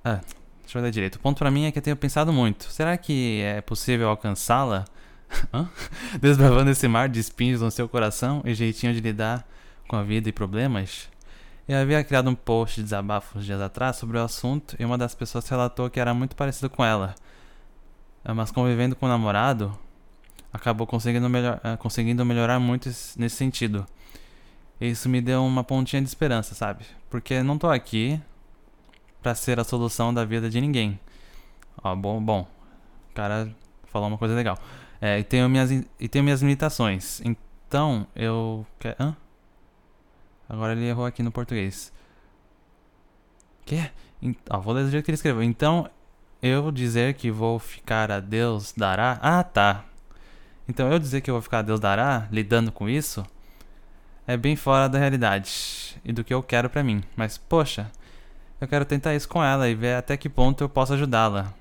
Ah, deixa eu ler direito. O ponto pra mim é que eu tenho pensado muito. Será que é possível alcançá-la? Desbravando esse mar de espinhos no seu coração e jeitinho de lidar com a vida e problemas, eu havia criado um post de desabafo uns dias atrás sobre o assunto e uma das pessoas relatou que era muito parecido com ela. Eh, mas convivendo com o namorado, acabou conseguindo, melhor, eh, conseguindo melhorar muito nesse sentido. Isso me deu uma pontinha de esperança, sabe? Porque não tô aqui para ser a solução da vida de ninguém. Ó, bom, bom. O cara falou uma coisa legal. É, e tenho minhas, e tenho minhas limitações. Então, eu. Hã? Agora ele errou aqui no português. Que? Ah, vou ler do jeito que ele escreveu. Então, eu dizer que vou ficar a Deus dará. Ah, tá. Então, eu dizer que eu vou ficar a Deus dará, lidando com isso, é bem fora da realidade e do que eu quero para mim. Mas, poxa, eu quero tentar isso com ela e ver até que ponto eu posso ajudá-la.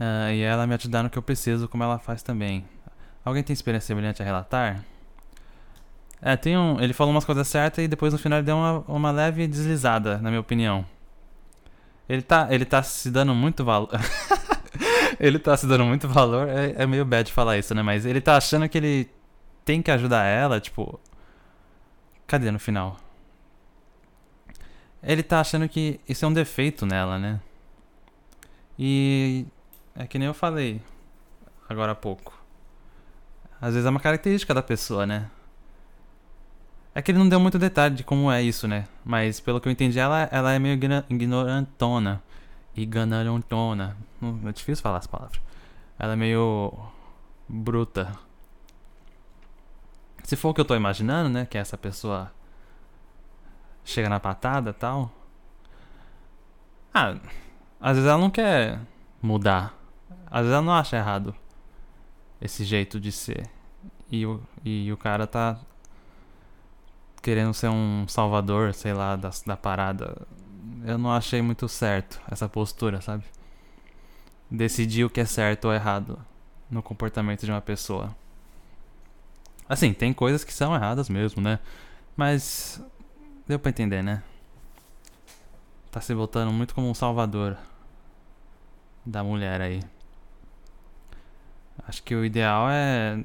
Uh, e ela me ajudar no que eu preciso, como ela faz também. Alguém tem experiência semelhante a relatar? É, tem um. Ele falou umas coisas certas e depois no final ele deu uma, uma leve deslizada, na minha opinião. Ele tá, ele tá se dando muito valor. ele tá se dando muito valor. É, é meio bad falar isso, né? Mas ele tá achando que ele tem que ajudar ela, tipo. Cadê no final? Ele tá achando que isso é um defeito nela, né? E é que nem eu falei agora há pouco. Às vezes é uma característica da pessoa, né? É que ele não deu muito detalhe de como é isso, né? Mas pelo que eu entendi, ela, ela é meio ignorantona. Ignorantona. É difícil falar as palavras. Ela é meio bruta. Se for o que eu tô imaginando, né? Que essa pessoa chega na patada tal. Ah, às vezes ela não quer mudar. Às vezes ela não acha errado esse jeito de ser. E o, e o cara tá querendo ser um salvador, sei lá, da, da parada. Eu não achei muito certo essa postura, sabe? Decidir o que é certo ou errado no comportamento de uma pessoa. Assim, tem coisas que são erradas mesmo, né? Mas deu pra entender, né? Tá se botando muito como um salvador da mulher aí. Acho que o ideal é.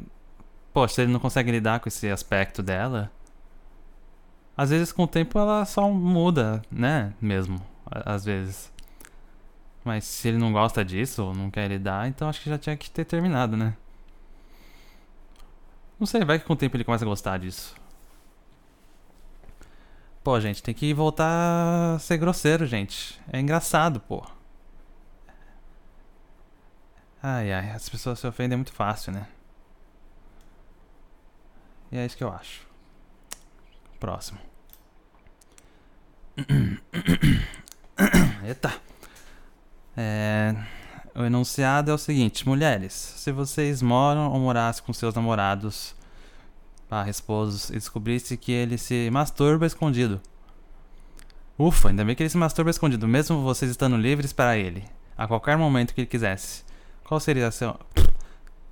Poxa, se ele não consegue lidar com esse aspecto dela. Às vezes com o tempo ela só muda, né? Mesmo. Às vezes. Mas se ele não gosta disso ou não quer lidar, então acho que já tinha que ter terminado, né? Não sei, vai que com o tempo ele começa a gostar disso. Pô, gente, tem que voltar a ser grosseiro, gente. É engraçado, pô. Ai, ai, as pessoas se ofendem muito fácil, né? E é isso que eu acho. Próximo. Eita. É, o enunciado é o seguinte: Mulheres, se vocês moram ou morassem com seus namorados, barra esposos, e descobrisse que ele se masturba escondido. Ufa, ainda bem que ele se masturba escondido, mesmo vocês estando livres para ele, a qualquer momento que ele quisesse. Qual seria a seu...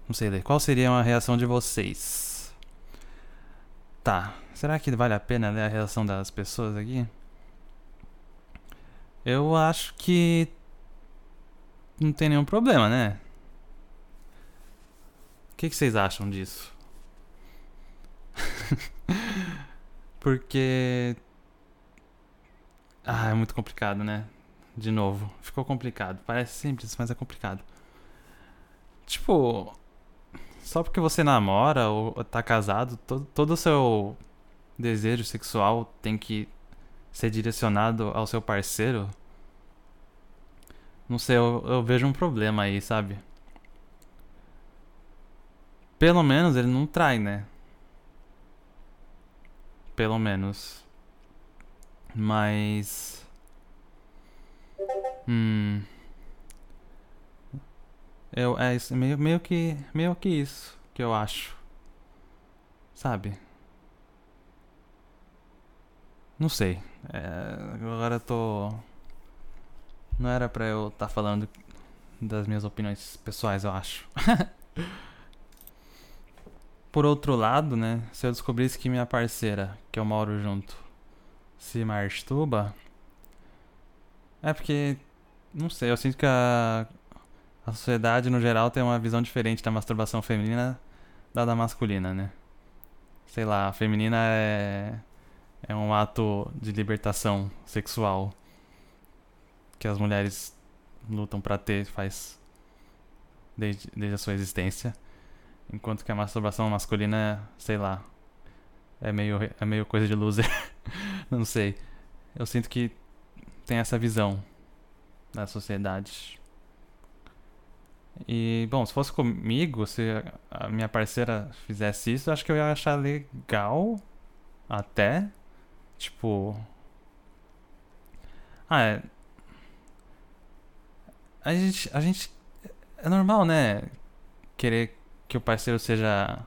Não sei ler. Qual seria a reação de vocês? Tá. Será que vale a pena ler a reação das pessoas aqui? Eu acho que não tem nenhum problema, né? O que, que vocês acham disso? Porque. Ah, é muito complicado, né? De novo. Ficou complicado. Parece simples, mas é complicado. Tipo, só porque você namora ou tá casado, todo, todo o seu desejo sexual tem que ser direcionado ao seu parceiro. Não sei, eu, eu vejo um problema aí, sabe? Pelo menos ele não trai, né? Pelo menos. Mas. Hum. Eu, é isso, meio, meio que. Meio que isso que eu acho. Sabe? Não sei. É, agora eu tô. Não era pra eu estar tá falando das minhas opiniões pessoais, eu acho. Por outro lado, né? Se eu descobrisse que minha parceira, que eu moro junto, se masturba. É porque. Não sei, eu sinto que a, a sociedade no geral tem uma visão diferente da masturbação feminina da da masculina, né? Sei lá, a feminina é é um ato de libertação sexual que as mulheres lutam para ter faz desde, desde a sua existência, enquanto que a masturbação masculina, sei lá, é meio é meio coisa de loser. Não sei. Eu sinto que tem essa visão da sociedade. E, bom, se fosse comigo, se a minha parceira fizesse isso, acho que eu ia achar legal. Até. Tipo. Ah, é. A gente. A gente. É normal, né? Querer que o parceiro seja.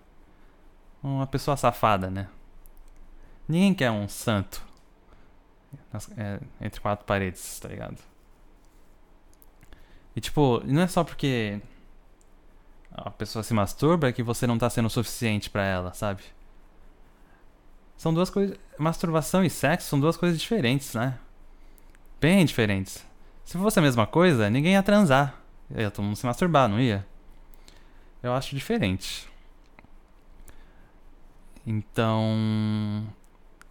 Uma pessoa safada, né? Ninguém quer um santo. É, entre quatro paredes, tá ligado? E tipo, não é só porque a pessoa se masturba que você não tá sendo suficiente para ela, sabe? São duas coisas. Masturbação e sexo são duas coisas diferentes, né? Bem diferentes. Se fosse a mesma coisa, ninguém ia transar. Ia todo mundo se masturbar, não ia? Eu acho diferente. Então.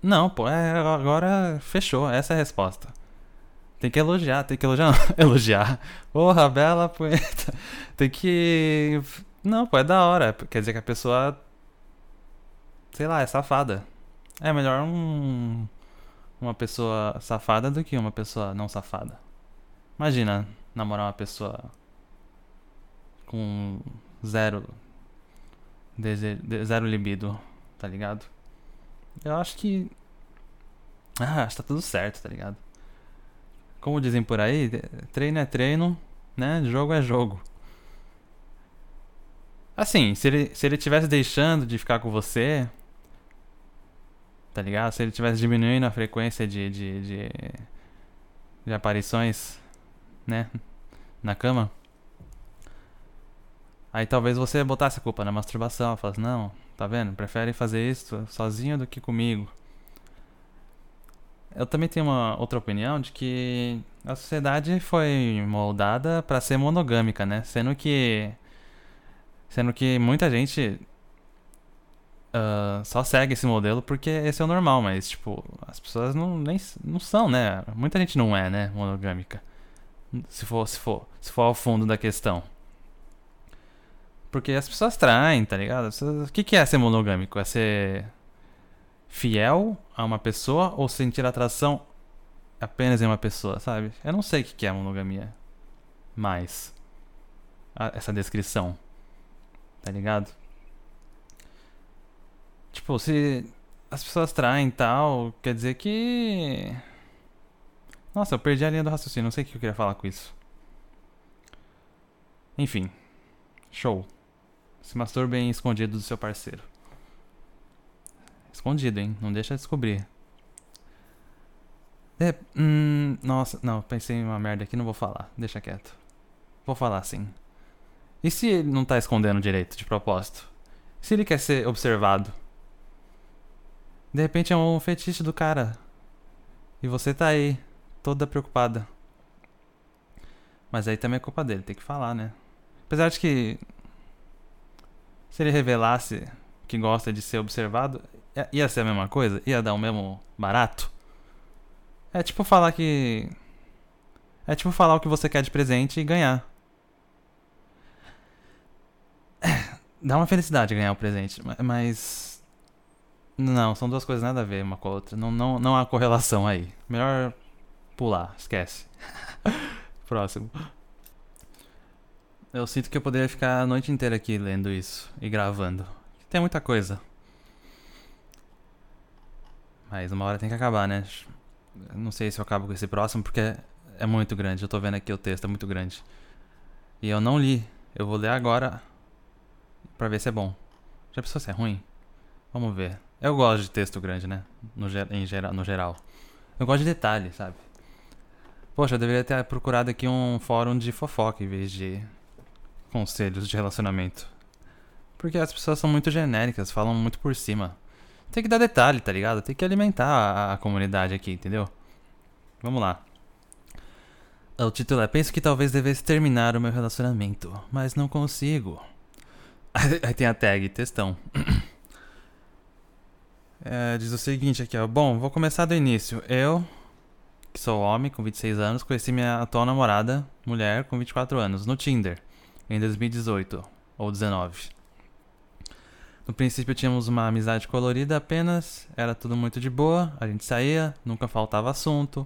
Não, pô, é, agora fechou. Essa é a resposta. Tem que elogiar, tem que elogiar. elogiar. Porra, bela poeta. Tem que. Não, pô, é da hora. Quer dizer que a pessoa. Sei lá, é safada. É melhor um. Uma pessoa safada do que uma pessoa não safada. Imagina namorar uma pessoa com zero. Dese... Zero libido, tá ligado? Eu acho que. Ah, acho que tá tudo certo, tá ligado? Como dizem por aí, treino é treino, né? Jogo é jogo. Assim, se ele, se ele tivesse deixando de ficar com você, tá ligado? Se ele tivesse diminuindo a frequência de, de, de, de aparições, né? Na cama. Aí talvez você botasse a culpa na masturbação. Falasse, não, tá vendo? Prefere fazer isso sozinho do que comigo. Eu também tenho uma outra opinião de que a sociedade foi moldada para ser monogâmica, né? Sendo que sendo que muita gente uh, só segue esse modelo porque esse é o normal, mas tipo as pessoas não nem não são, né? Muita gente não é, né? Monogâmica. Se for se for se for ao fundo da questão. Porque as pessoas traem, tá ligado? O que, que é ser monogâmico? É ser fiel a uma pessoa ou sentir atração apenas em uma pessoa, sabe? Eu não sei o que é monogamia. Mais. Essa descrição. Tá ligado? Tipo, se as pessoas traem tal, quer dizer que. Nossa, eu perdi a linha do raciocínio, não sei o que eu queria falar com isso. Enfim. Show. Se masturbem escondido do seu parceiro. Escondido, hein? Não deixa descobrir. É, hum, nossa, não, pensei em uma merda aqui, não vou falar. Deixa quieto. Vou falar sim. E se ele não tá escondendo direito, de propósito? Se ele quer ser observado? De repente é um fetiche do cara. E você tá aí, toda preocupada. Mas aí também é culpa dele, tem que falar, né? Apesar de que. Se ele revelasse que gosta de ser observado, ia ser a mesma coisa? Ia dar o mesmo barato? É tipo falar que. É tipo falar o que você quer de presente e ganhar. Dá uma felicidade ganhar o presente, mas. Não, são duas coisas nada a ver uma com a outra. Não, não, não há correlação aí. Melhor pular, esquece. Próximo. Eu sinto que eu poderia ficar a noite inteira aqui lendo isso e gravando. Tem muita coisa. Mas uma hora tem que acabar, né? Não sei se eu acabo com esse próximo porque é muito grande. Eu tô vendo aqui o texto, é muito grande. E eu não li. Eu vou ler agora pra ver se é bom. Já pensou se é ruim? Vamos ver. Eu gosto de texto grande, né? No, em geral, no geral. Eu gosto de detalhe, sabe? Poxa, eu deveria ter procurado aqui um fórum de fofoca em vez de conselhos de relacionamento. Porque as pessoas são muito genéricas, falam muito por cima. Tem que dar detalhe, tá ligado? Tem que alimentar a, a comunidade aqui, entendeu? Vamos lá. O título é Penso que talvez devesse terminar o meu relacionamento, mas não consigo. Aí tem a tag, textão. É, diz o seguinte aqui, ó. Bom, vou começar do início. Eu, que sou homem, com 26 anos, conheci minha atual namorada, mulher, com 24 anos, no Tinder, em 2018 ou 19. No princípio tínhamos uma amizade colorida apenas, era tudo muito de boa, a gente saía, nunca faltava assunto,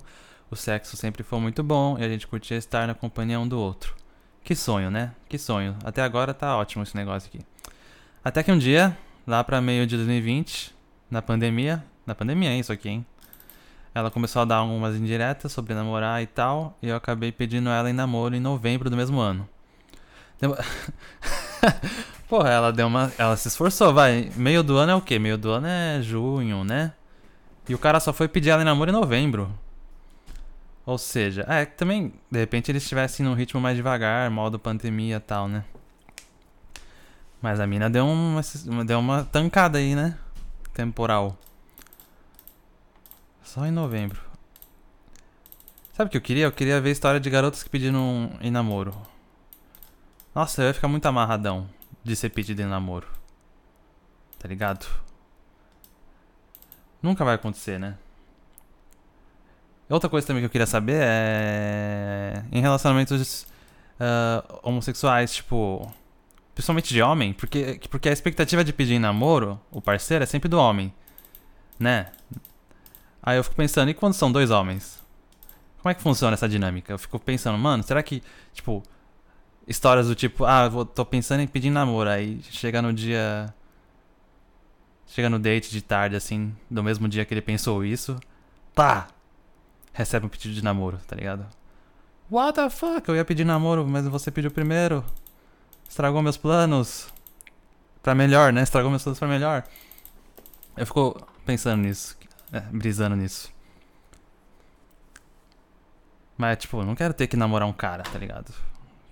o sexo sempre foi muito bom e a gente curtia estar na companhia um do outro. Que sonho, né? Que sonho. Até agora tá ótimo esse negócio aqui. Até que um dia, lá pra meio de 2020, na pandemia, na pandemia hein, isso aqui, hein? Ela começou a dar algumas indiretas sobre namorar e tal, e eu acabei pedindo ela em namoro em novembro do mesmo ano. Dem... Porra, ela deu uma. Ela se esforçou, vai. Meio do ano é o quê? Meio do ano é junho, né? E o cara só foi pedir ela em namoro em novembro. Ou seja, é, também, de repente eles estivessem num ritmo mais devagar, modo pandemia e tal, né? Mas a mina deu uma, deu uma tancada aí, né? Temporal. Só em novembro. Sabe o que eu queria? Eu queria ver a história de garotas que pediram em namoro. Nossa, eu ia ficar muito amarradão de ser pedido em namoro. Tá ligado? Nunca vai acontecer, né? Outra coisa também que eu queria saber é. Em relacionamentos uh, homossexuais, tipo. Principalmente de homem, porque, porque a expectativa de pedir namoro, o parceiro, é sempre do homem. Né? Aí eu fico pensando, e quando são dois homens? Como é que funciona essa dinâmica? Eu fico pensando, mano, será que, tipo, histórias do tipo, ah, tô pensando em pedir namoro, aí chega no dia. Chega no date de tarde, assim, do mesmo dia que ele pensou isso, pá! Recebe um pedido de namoro, tá ligado? What the fuck? Eu ia pedir namoro, mas você pediu primeiro. Estragou meus planos. Pra melhor, né? Estragou meus planos pra melhor. Eu fico pensando nisso. É, brisando nisso. Mas, tipo, não quero ter que namorar um cara, tá ligado?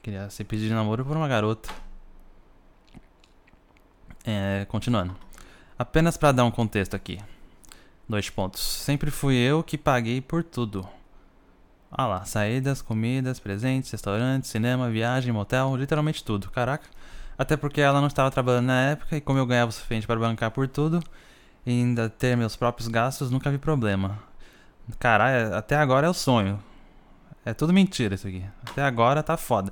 Queria ser pedido de namoro por uma garota. É, continuando. Apenas para dar um contexto aqui. Dois pontos. Sempre fui eu que paguei por tudo. Ah lá, saídas, comidas, presentes, restaurantes, cinema, viagem, motel, literalmente tudo. Caraca. Até porque ela não estava trabalhando na época e como eu ganhava o suficiente para bancar por tudo e ainda ter meus próprios gastos, nunca vi problema. Caralho, até agora é o sonho. É tudo mentira isso aqui. Até agora tá foda.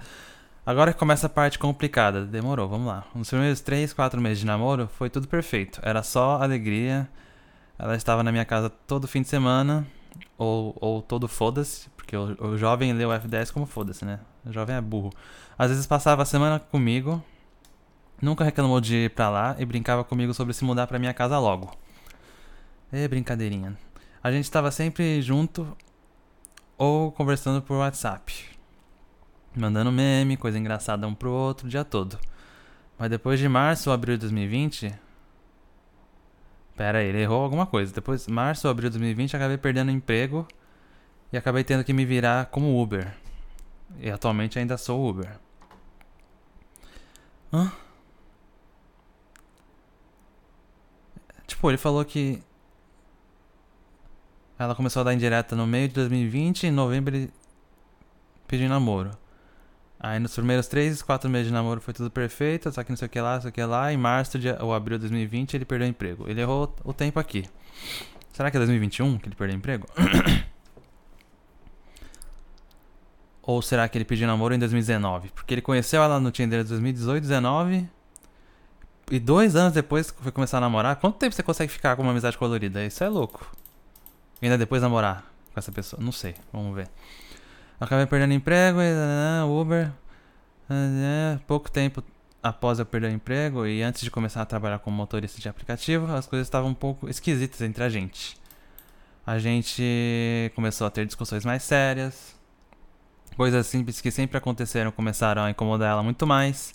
Agora que começa a parte complicada. Demorou, vamos lá. Nos primeiros 3, 4 meses de namoro, foi tudo perfeito. Era só alegria. Ela estava na minha casa todo fim de semana. Ou, ou todo foda-se. Porque o, o jovem lê o F10 como foda-se, né? O jovem é burro. Às vezes passava a semana comigo, nunca reclamou de ir pra lá e brincava comigo sobre se mudar pra minha casa logo. É brincadeirinha. A gente estava sempre junto ou conversando por WhatsApp. Mandando meme, coisa engraçada um pro outro o dia todo. Mas depois de março ou abril de 2020. Pera aí, ele errou alguma coisa. Depois, março abril de 2020, acabei perdendo emprego e acabei tendo que me virar como Uber. E atualmente ainda sou Uber. Hã? Tipo, ele falou que ela começou a dar indireta no meio de 2020 e em novembro ele pediu namoro. Aí nos primeiros 3, 4 meses de namoro foi tudo perfeito, só que não sei o que lá, não sei o que lá. Em março de, ou abril de 2020 ele perdeu o emprego. Ele errou o tempo aqui. Será que é 2021 que ele perdeu o emprego? Ou será que ele pediu namoro em 2019? Porque ele conheceu ela no Tinder em 2018, 2019. E dois anos depois foi começar a namorar. Quanto tempo você consegue ficar com uma amizade colorida? Isso é louco. E ainda depois namorar com essa pessoa. Não sei. Vamos ver. Acabei perdendo emprego, Uber. Pouco tempo após eu perder o emprego e antes de começar a trabalhar como motorista de aplicativo, as coisas estavam um pouco esquisitas entre a gente. A gente começou a ter discussões mais sérias. Coisas simples que sempre aconteceram começaram a incomodar ela muito mais.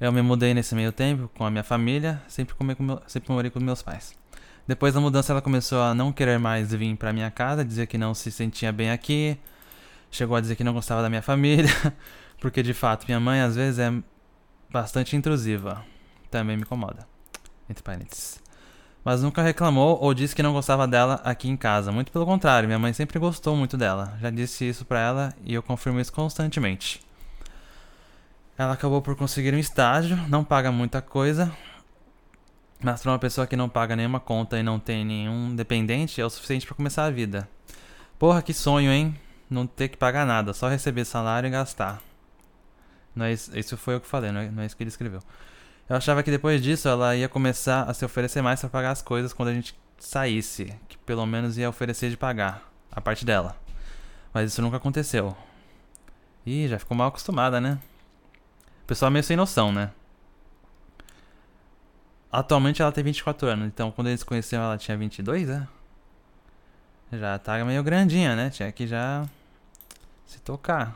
Eu me mudei nesse meio tempo com a minha família, sempre, com meu, sempre morei com meus pais. Depois da mudança, ela começou a não querer mais vir para minha casa, dizer que não se sentia bem aqui. Chegou a dizer que não gostava da minha família, porque de fato minha mãe às vezes é bastante intrusiva. Também me incomoda. Entre parênteses mas nunca reclamou ou disse que não gostava dela aqui em casa. Muito pelo contrário, minha mãe sempre gostou muito dela. Já disse isso pra ela e eu confirmo isso constantemente. Ela acabou por conseguir um estágio, não paga muita coisa, mas para uma pessoa que não paga nenhuma conta e não tem nenhum dependente é o suficiente para começar a vida. Porra, que sonho, hein? Não ter que pagar nada, só receber salário e gastar. Não é isso, isso foi o que eu falei, não é, não é isso que ele escreveu. Eu achava que depois disso ela ia começar a se oferecer mais para pagar as coisas quando a gente saísse, que pelo menos ia oferecer de pagar a parte dela. Mas isso nunca aconteceu. Ih, já ficou mal acostumada, né? O pessoal é meio sem noção, né? Atualmente ela tem 24 anos, então quando eles conheceram ela tinha 22, né? Já tá meio grandinha, né? Tinha que já se tocar.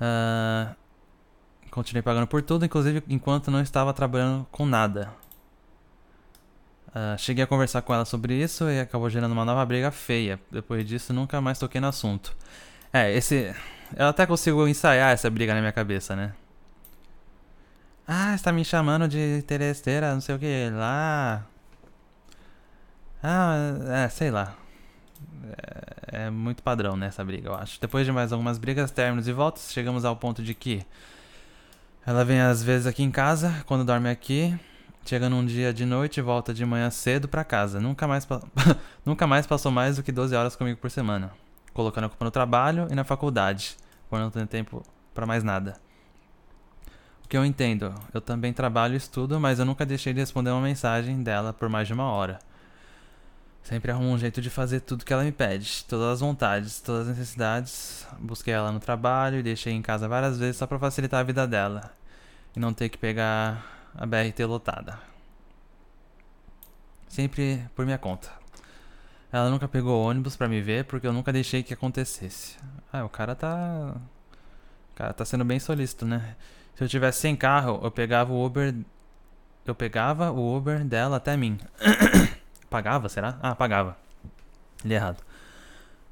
uh, Continuei pagando por tudo, inclusive enquanto não estava trabalhando com nada. Uh, cheguei a conversar com ela sobre isso e acabou gerando uma nova briga feia. Depois disso, nunca mais toquei no assunto. É, esse. Eu até consigo ensaiar essa briga na minha cabeça, né? Ah, está me chamando de teresteira, não sei o que lá. Ah, é, sei lá. É, é muito padrão nessa briga, eu acho. Depois de mais algumas brigas, términos e voltas, chegamos ao ponto de que ela vem às vezes aqui em casa, quando dorme aqui. Chega num dia de noite e volta de manhã cedo pra casa. Nunca mais, Nunca mais passou mais do que 12 horas comigo por semana. Colocando a culpa no trabalho e na faculdade, por não ter tempo para mais nada. O que eu entendo, eu também trabalho e estudo, mas eu nunca deixei de responder uma mensagem dela por mais de uma hora. Sempre arrumo um jeito de fazer tudo que ela me pede, todas as vontades, todas as necessidades. Busquei ela no trabalho e deixei em casa várias vezes só para facilitar a vida dela e não ter que pegar a BRT lotada. Sempre por minha conta. Ela nunca pegou ônibus para me ver porque eu nunca deixei que acontecesse. Ah, o cara tá. O cara tá sendo bem solícito, né? Se eu tivesse sem carro, eu pegava o Uber. Eu pegava o Uber dela até mim. pagava, será? Ah, pagava. Li errado.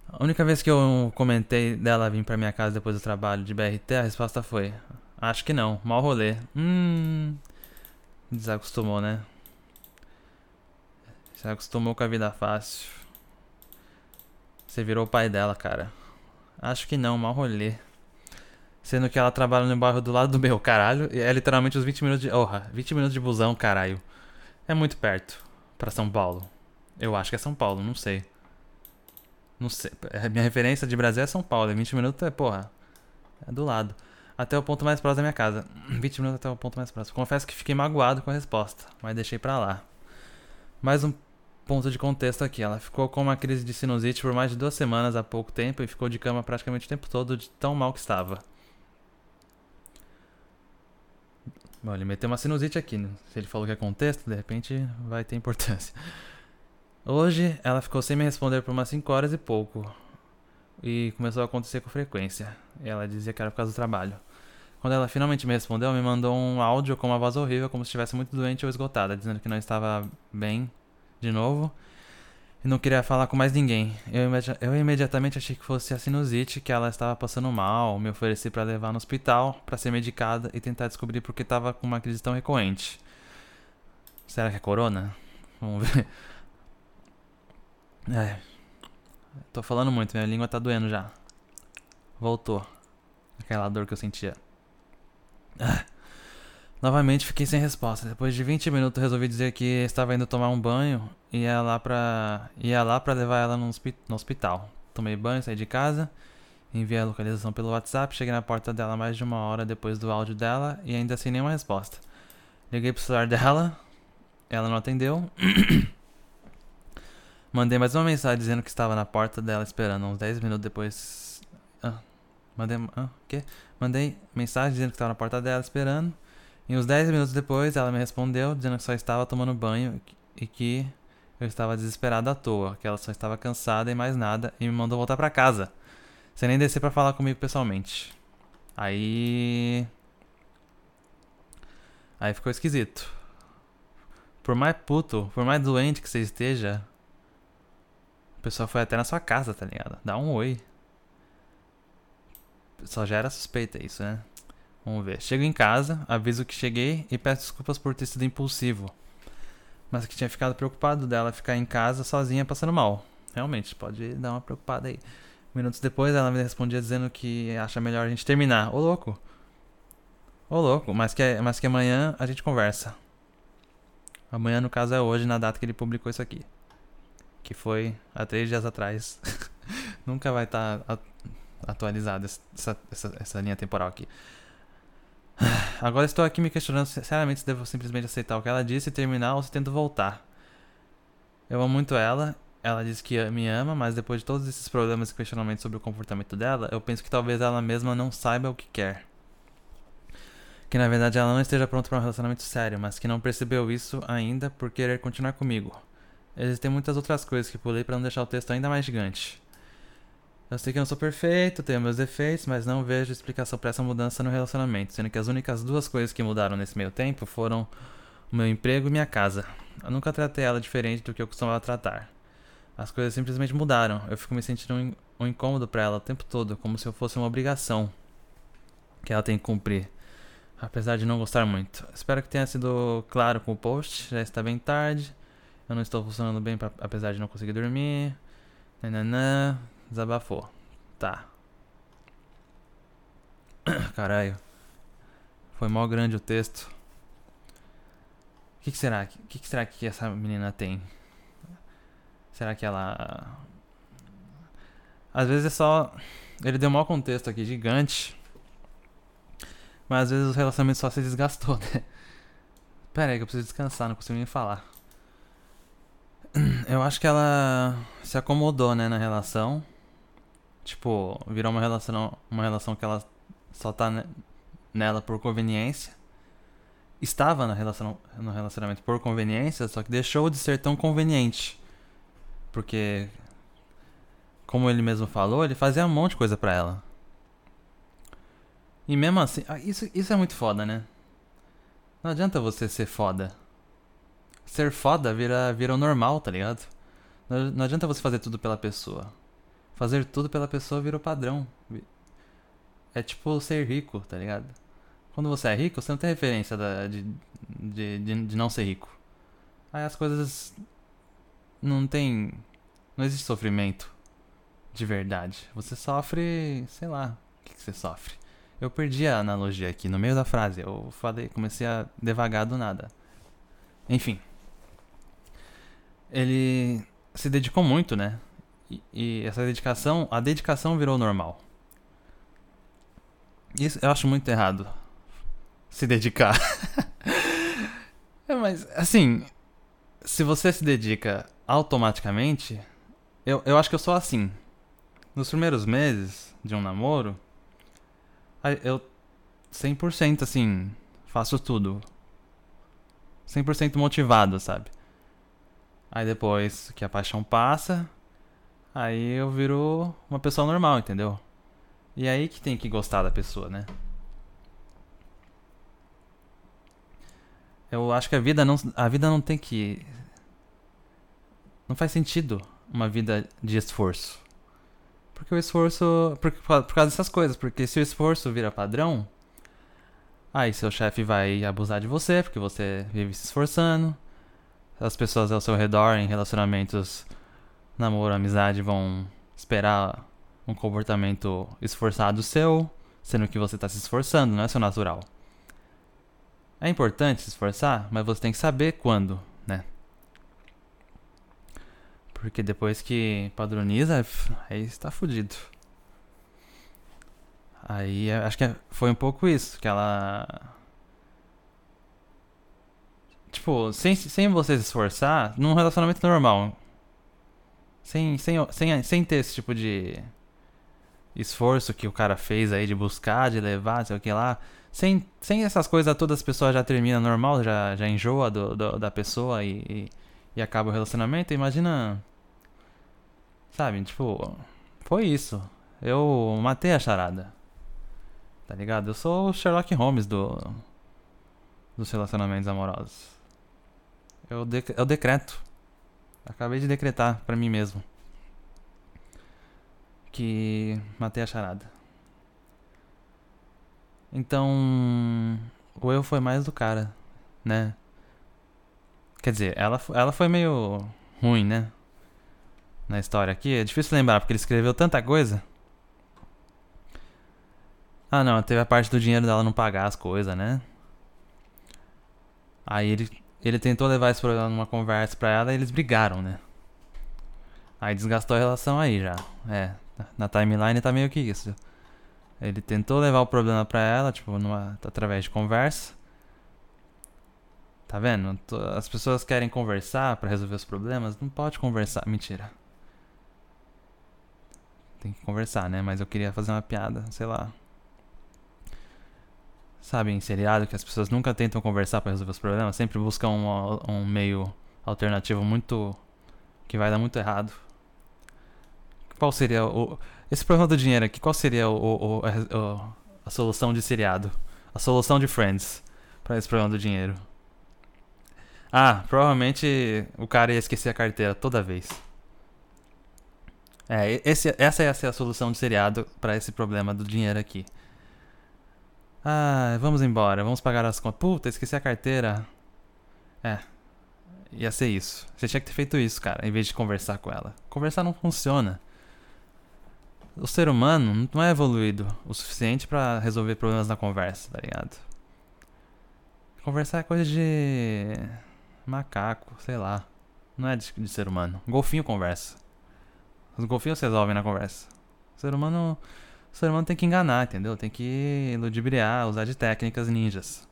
A única vez que eu comentei dela vir pra minha casa depois do trabalho de BRT, a resposta foi: Acho que não, mal rolê. Hum. Desacostumou, né? Se acostumou com a vida fácil. Você virou o pai dela, cara. Acho que não, mal rolê. Sendo que ela trabalha no bairro do lado do meu, caralho. É literalmente os 20 minutos de. Orra, 20 minutos de busão, caralho. É muito perto. Para São Paulo. Eu acho que é São Paulo, não sei. Não sei. É, minha referência de Brasil é São Paulo. 20 minutos é, porra. É do lado até o ponto mais próximo da minha casa. 20 minutos até o ponto mais próximo. Confesso que fiquei magoado com a resposta, mas deixei pra lá. Mais um ponto de contexto aqui. Ela ficou com uma crise de sinusite por mais de duas semanas há pouco tempo e ficou de cama praticamente o tempo todo de tão mal que estava. Bom, ele meteu uma sinusite aqui. Né? Se ele falou que é contexto, de repente vai ter importância. Hoje ela ficou sem me responder por umas 5 horas e pouco e começou a acontecer com frequência. Ela dizia que era por causa do trabalho. Quando ela finalmente me respondeu, me mandou um áudio com uma voz horrível, como se estivesse muito doente ou esgotada, dizendo que não estava bem de novo e não queria falar com mais ninguém. Eu, imedi eu imediatamente achei que fosse a sinusite, que ela estava passando mal. Me ofereci para levar no hospital para ser medicada e tentar descobrir por que estava com uma crise tão recorrente. Será que é corona? Vamos ver. É, Tô falando muito, minha língua tá doendo já. Voltou. Aquela dor que eu sentia. Ah. Novamente fiquei sem resposta. Depois de 20 minutos resolvi dizer que estava indo tomar um banho e ia lá pra, ia lá pra levar ela no, hospital. Tomei banho, saí de casa, enviei a localização pelo WhatsApp, cheguei na porta dela mais de uma hora depois do áudio dela e ainda sem nenhuma resposta. Liguei pro celular dela, ela não atendeu. Mandei mais uma mensagem dizendo que estava na porta dela esperando. Uns 10 minutos depois. Ah, mandei. Ah, o quê? Mandei mensagem dizendo que estava na porta dela esperando. E uns 10 minutos depois ela me respondeu dizendo que só estava tomando banho e que eu estava desesperado à toa, que ela só estava cansada e mais nada e me mandou voltar para casa, sem nem descer para falar comigo pessoalmente. Aí Aí ficou esquisito. Por mais puto, por mais doente que você esteja, o pessoal foi até na sua casa, tá ligado? Dá um oi. Só já era suspeita isso, né? Vamos ver. Chego em casa, aviso que cheguei e peço desculpas por ter sido impulsivo. Mas que tinha ficado preocupado dela ficar em casa sozinha passando mal. Realmente, pode dar uma preocupada aí. Minutos depois ela me respondia dizendo que acha melhor a gente terminar. Ô louco. Ô louco, mas que, mas que amanhã a gente conversa. Amanhã, no caso, é hoje, na data que ele publicou isso aqui que foi há três dias atrás. Nunca vai estar tá atualizada essa, essa, essa linha temporal aqui. Agora estou aqui me questionando sinceramente se devo simplesmente aceitar o que ela disse e terminar ou se tento voltar. Eu amo muito ela, ela diz que me ama, mas depois de todos esses problemas e questionamentos sobre o comportamento dela, eu penso que talvez ela mesma não saiba o que quer. Que na verdade ela não esteja pronta para um relacionamento sério, mas que não percebeu isso ainda por querer continuar comigo. Existem muitas outras coisas que pulei para não deixar o texto ainda mais gigante. Eu sei que eu não sou perfeito, tenho meus defeitos, mas não vejo explicação para essa mudança no relacionamento, sendo que as únicas duas coisas que mudaram nesse meio tempo foram o meu emprego e minha casa. Eu nunca tratei ela diferente do que eu costumava tratar. As coisas simplesmente mudaram. Eu fico me sentindo um, incômodo para ela o tempo todo, como se eu fosse uma obrigação que ela tem que cumprir, apesar de não gostar muito. Espero que tenha sido claro com o post, já está bem tarde. Eu não estou funcionando bem, pra, apesar de não conseguir dormir. Nananã. Desabafou. Tá. Caralho. Foi mal grande o texto. que, que será? O que, que será que essa menina tem? Será que ela. Às vezes é só. Ele deu um mau contexto aqui gigante. Mas às vezes o relacionamento só se desgastou, né? Pera aí que eu preciso descansar, não consigo nem falar. Eu acho que ela se acomodou, né, na relação. Tipo, virou uma relação, uma relação que ela só tá nela por conveniência estava na relação, no relacionamento por conveniência, só que deixou de ser tão conveniente. Porque, como ele mesmo falou, ele fazia um monte de coisa pra ela. E mesmo assim, ah, isso, isso é muito foda, né? Não adianta você ser foda. Ser foda vira, vira o normal, tá ligado? Não, não adianta você fazer tudo pela pessoa. Fazer tudo pela pessoa vira o padrão. É tipo ser rico, tá ligado? Quando você é rico, você não tem referência da, de, de, de, de, não ser rico. Aí as coisas. Não tem. Não existe sofrimento de verdade. Você sofre. Sei lá. O que, que você sofre? Eu perdi a analogia aqui no meio da frase. Eu falei, comecei a devagar do nada. Enfim. Ele se dedicou muito, né? E, essa dedicação. A dedicação virou normal. Isso eu acho muito errado se dedicar. é, mas, assim, se você se dedica automaticamente, eu, eu acho que eu sou assim. Nos primeiros meses de um namoro, eu 100% assim, faço tudo. 100% motivado, sabe? Aí depois que a paixão passa, aí eu viro uma pessoa normal, entendeu? E aí que tem que gostar da pessoa, né? Eu acho que a vida não, a vida não tem que. Não faz sentido uma vida de esforço. Porque o esforço. Por, por causa dessas coisas. Porque se o esforço vira padrão, aí seu chefe vai abusar de você, porque você vive se esforçando. As pessoas ao seu redor, em relacionamentos, namoro, amizade, vão esperar um comportamento esforçado seu, sendo que você está se esforçando, não é seu natural. É importante se esforçar, mas você tem que saber quando, né? Porque depois que padroniza, aí está fudido. Aí acho que foi um pouco isso, que ela. Tipo, sem, sem você se esforçar, num relacionamento normal. Sem, sem, sem, sem ter esse tipo de esforço que o cara fez aí de buscar, de levar, sei o que lá. Sem, sem essas coisas todas, as pessoas já termina normal, já, já enjoa do, do da pessoa e, e, e, acaba o relacionamento. Imagina. Sabe, tipo. Foi isso. Eu matei a charada. Tá ligado? Eu sou o Sherlock Holmes do, dos relacionamentos amorosos. Eu, de, eu decreto. Acabei de decretar pra mim mesmo. Que matei a charada. Então, o eu foi mais do cara, né? Quer dizer, ela, ela foi meio ruim, né? Na história aqui. É difícil lembrar, porque ele escreveu tanta coisa. Ah, não, teve a parte do dinheiro dela não pagar as coisas, né? Aí ele, ele tentou levar esse problema numa conversa pra ela e eles brigaram, né? Aí desgastou a relação aí já. É, na timeline tá meio que isso. Ele tentou levar o problema pra ela, tipo, numa, através de conversa. Tá vendo? As pessoas querem conversar para resolver os problemas. Não pode conversar. Mentira. Tem que conversar, né? Mas eu queria fazer uma piada, sei lá. Sabe, em seriado que as pessoas nunca tentam conversar para resolver os problemas, sempre buscam um, um meio alternativo muito. que vai dar muito errado. Qual seria o. Esse problema do dinheiro aqui, qual seria o, o, o a, solução de seriado? A solução de Friends para esse problema do dinheiro? Ah, provavelmente o cara ia esquecer a carteira toda vez. É, esse, essa ia ser a solução de seriado para esse problema do dinheiro aqui. Ah, vamos embora, vamos pagar as contas. Puta, esqueci a carteira. É, ia ser isso. Você tinha que ter feito isso, cara, em vez de conversar com ela. Conversar não funciona o ser humano não é evoluído o suficiente para resolver problemas na conversa, tá ligado? Conversar é coisa de. macaco, sei lá. Não é de, de ser humano. Golfinho conversa. Os golfinhos se resolvem na conversa. O ser humano. O ser humano tem que enganar, entendeu? Tem que ludibriar, usar de técnicas ninjas.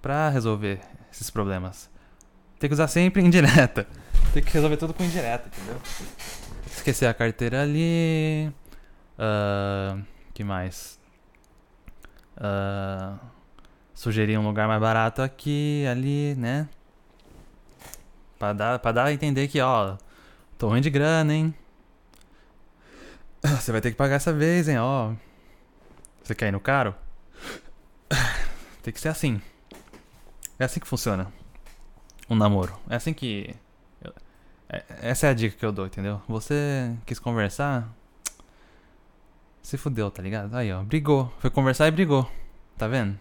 Pra resolver esses problemas. Tem que usar sempre indireta. Tem que resolver tudo com indireta, entendeu? Esquecer a carteira ali. Uh, que mais? Uh, sugerir um lugar mais barato aqui, ali, né? Pra dar, pra dar a entender que, ó, tô ruim de grana, hein? Você vai ter que pagar essa vez, hein, ó. Você quer ir no caro? Tem que ser assim. É assim que funciona um namoro. É assim que. É, essa é a dica que eu dou, entendeu? Você quis conversar. Se fudeu, tá ligado? Aí, ó, brigou. Foi conversar e brigou. Tá vendo?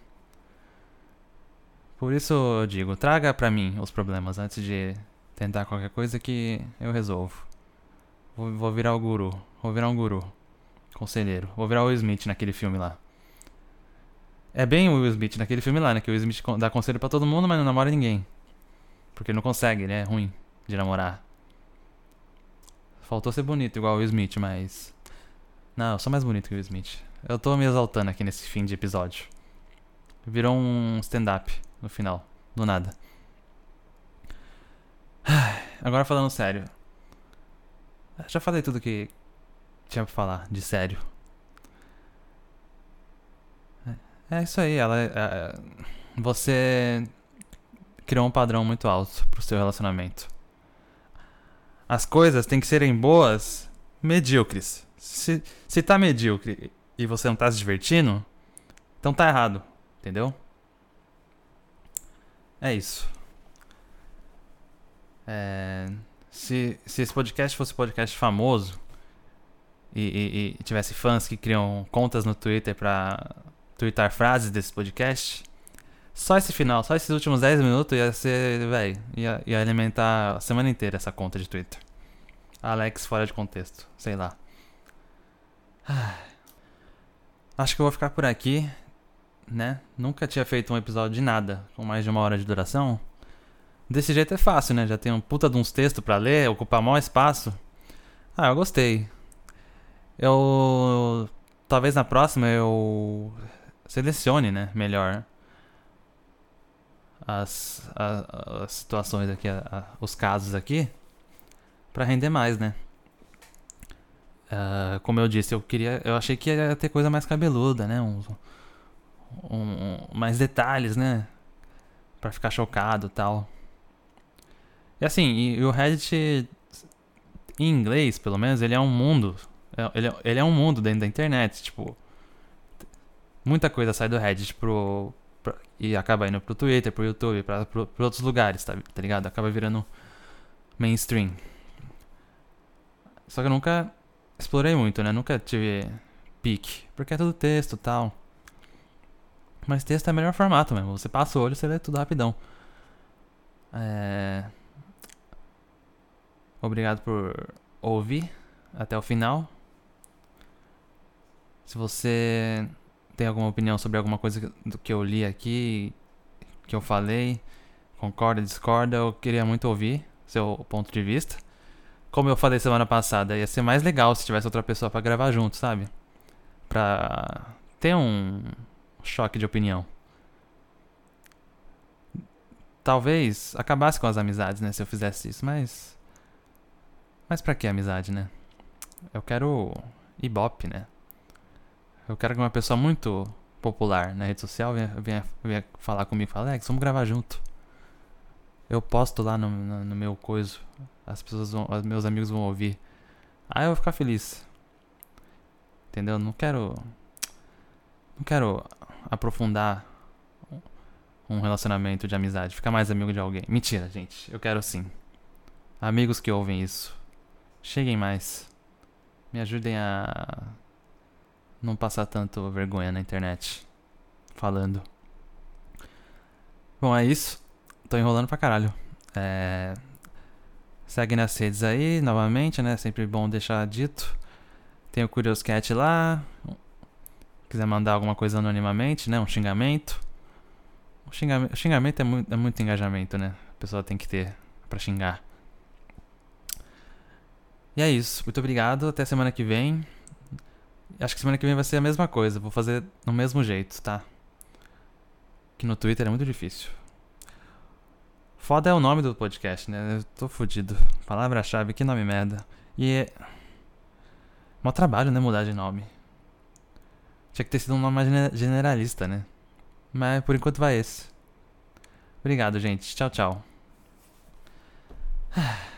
Por isso eu digo, traga pra mim os problemas antes de tentar qualquer coisa que eu resolvo. Vou, vou virar o guru. Vou virar um guru. Conselheiro. Vou virar o Will Smith naquele filme lá. É bem o Will Smith naquele filme lá, né? Que o Will Smith dá conselho para todo mundo, mas não namora ninguém. Porque não consegue, ele é ruim de namorar. Faltou ser bonito igual o Will Smith, mas. Não, eu sou mais bonito que o Will Smith. Eu tô me exaltando aqui nesse fim de episódio. Virou um stand-up no final, do nada. Agora falando sério. Já falei tudo que tinha pra falar de sério. É isso aí, ela. É, é, você criou um padrão muito alto pro seu relacionamento. As coisas têm que serem boas, medíocres. Se, se tá medíocre e você não tá se divertindo, então tá errado, entendeu? É isso. É, se, se esse podcast fosse podcast famoso e, e, e tivesse fãs que criam contas no Twitter pra tweetar frases desse podcast, só esse final, só esses últimos 10 minutos ia ser, velho, ia, ia alimentar a semana inteira essa conta de Twitter. Alex fora de contexto, sei lá. Acho que eu vou ficar por aqui, né? Nunca tinha feito um episódio de nada com mais de uma hora de duração. Desse jeito é fácil, né? Já tem um puta de uns textos para ler, ocupar maior espaço. Ah, eu gostei. Eu. Talvez na próxima eu selecione, né? Melhor as, as, as situações aqui, a, os casos aqui, para render mais, né? Uh, como eu disse, eu queria, eu achei que ia ter coisa mais cabeluda, né? Um, um, um mais detalhes, né? Para ficar chocado, tal. E assim, e, e, o Reddit em inglês, pelo menos, ele é um mundo. É, ele, é, ele é um mundo dentro da internet, tipo, muita coisa sai do Reddit pro, e acaba indo pro Twitter, pro YouTube, pra, pro, outros lugares, tá, tá ligado? Acaba virando mainstream. Só que eu nunca explorei muito, né? Nunca tive pique. Porque é tudo texto e tal. Mas texto é o melhor formato mesmo. Você passa o olho você lê tudo rapidão. É... Obrigado por ouvir até o final. Se você tem alguma opinião sobre alguma coisa do que eu li aqui, que eu falei, concorda, discorda, eu queria muito ouvir seu ponto de vista. Como eu falei semana passada, ia ser mais legal se tivesse outra pessoa para gravar junto, sabe? Pra ter um choque de opinião. Talvez acabasse com as amizades, né, se eu fizesse isso, mas mas para que amizade, né? Eu quero Ibope, né? Eu quero que uma pessoa muito popular na rede social venha, venha, venha falar comigo e fale, Alex, vamos gravar junto. Eu posto lá no, no, no meu coiso. As pessoas vão, os meus amigos vão ouvir. Aí eu vou ficar feliz. Entendeu? Não quero. Não quero aprofundar um relacionamento de amizade, ficar mais amigo de alguém. Mentira, gente. Eu quero sim. Amigos que ouvem isso. Cheguem mais. Me ajudem a não passar tanto vergonha na internet falando. Bom, é isso. Tô enrolando pra caralho. É... Segue nas redes aí, novamente, né? Sempre bom deixar dito. Tem o Curious Cat lá. Quiser mandar alguma coisa anonimamente, né? Um xingamento. O xingamento, o xingamento é, muito, é muito engajamento, né? pessoa tem que ter para xingar. E é isso. Muito obrigado. Até semana que vem. Acho que semana que vem vai ser a mesma coisa. Vou fazer no mesmo jeito, tá? Que no Twitter é muito difícil. Foda é o nome do podcast, né? Eu tô fudido. Palavra-chave, que nome merda. E é. Mó trabalho, né? Mudar de nome. Tinha que ter sido um nome mais generalista, né? Mas por enquanto vai esse. Obrigado, gente. Tchau, tchau.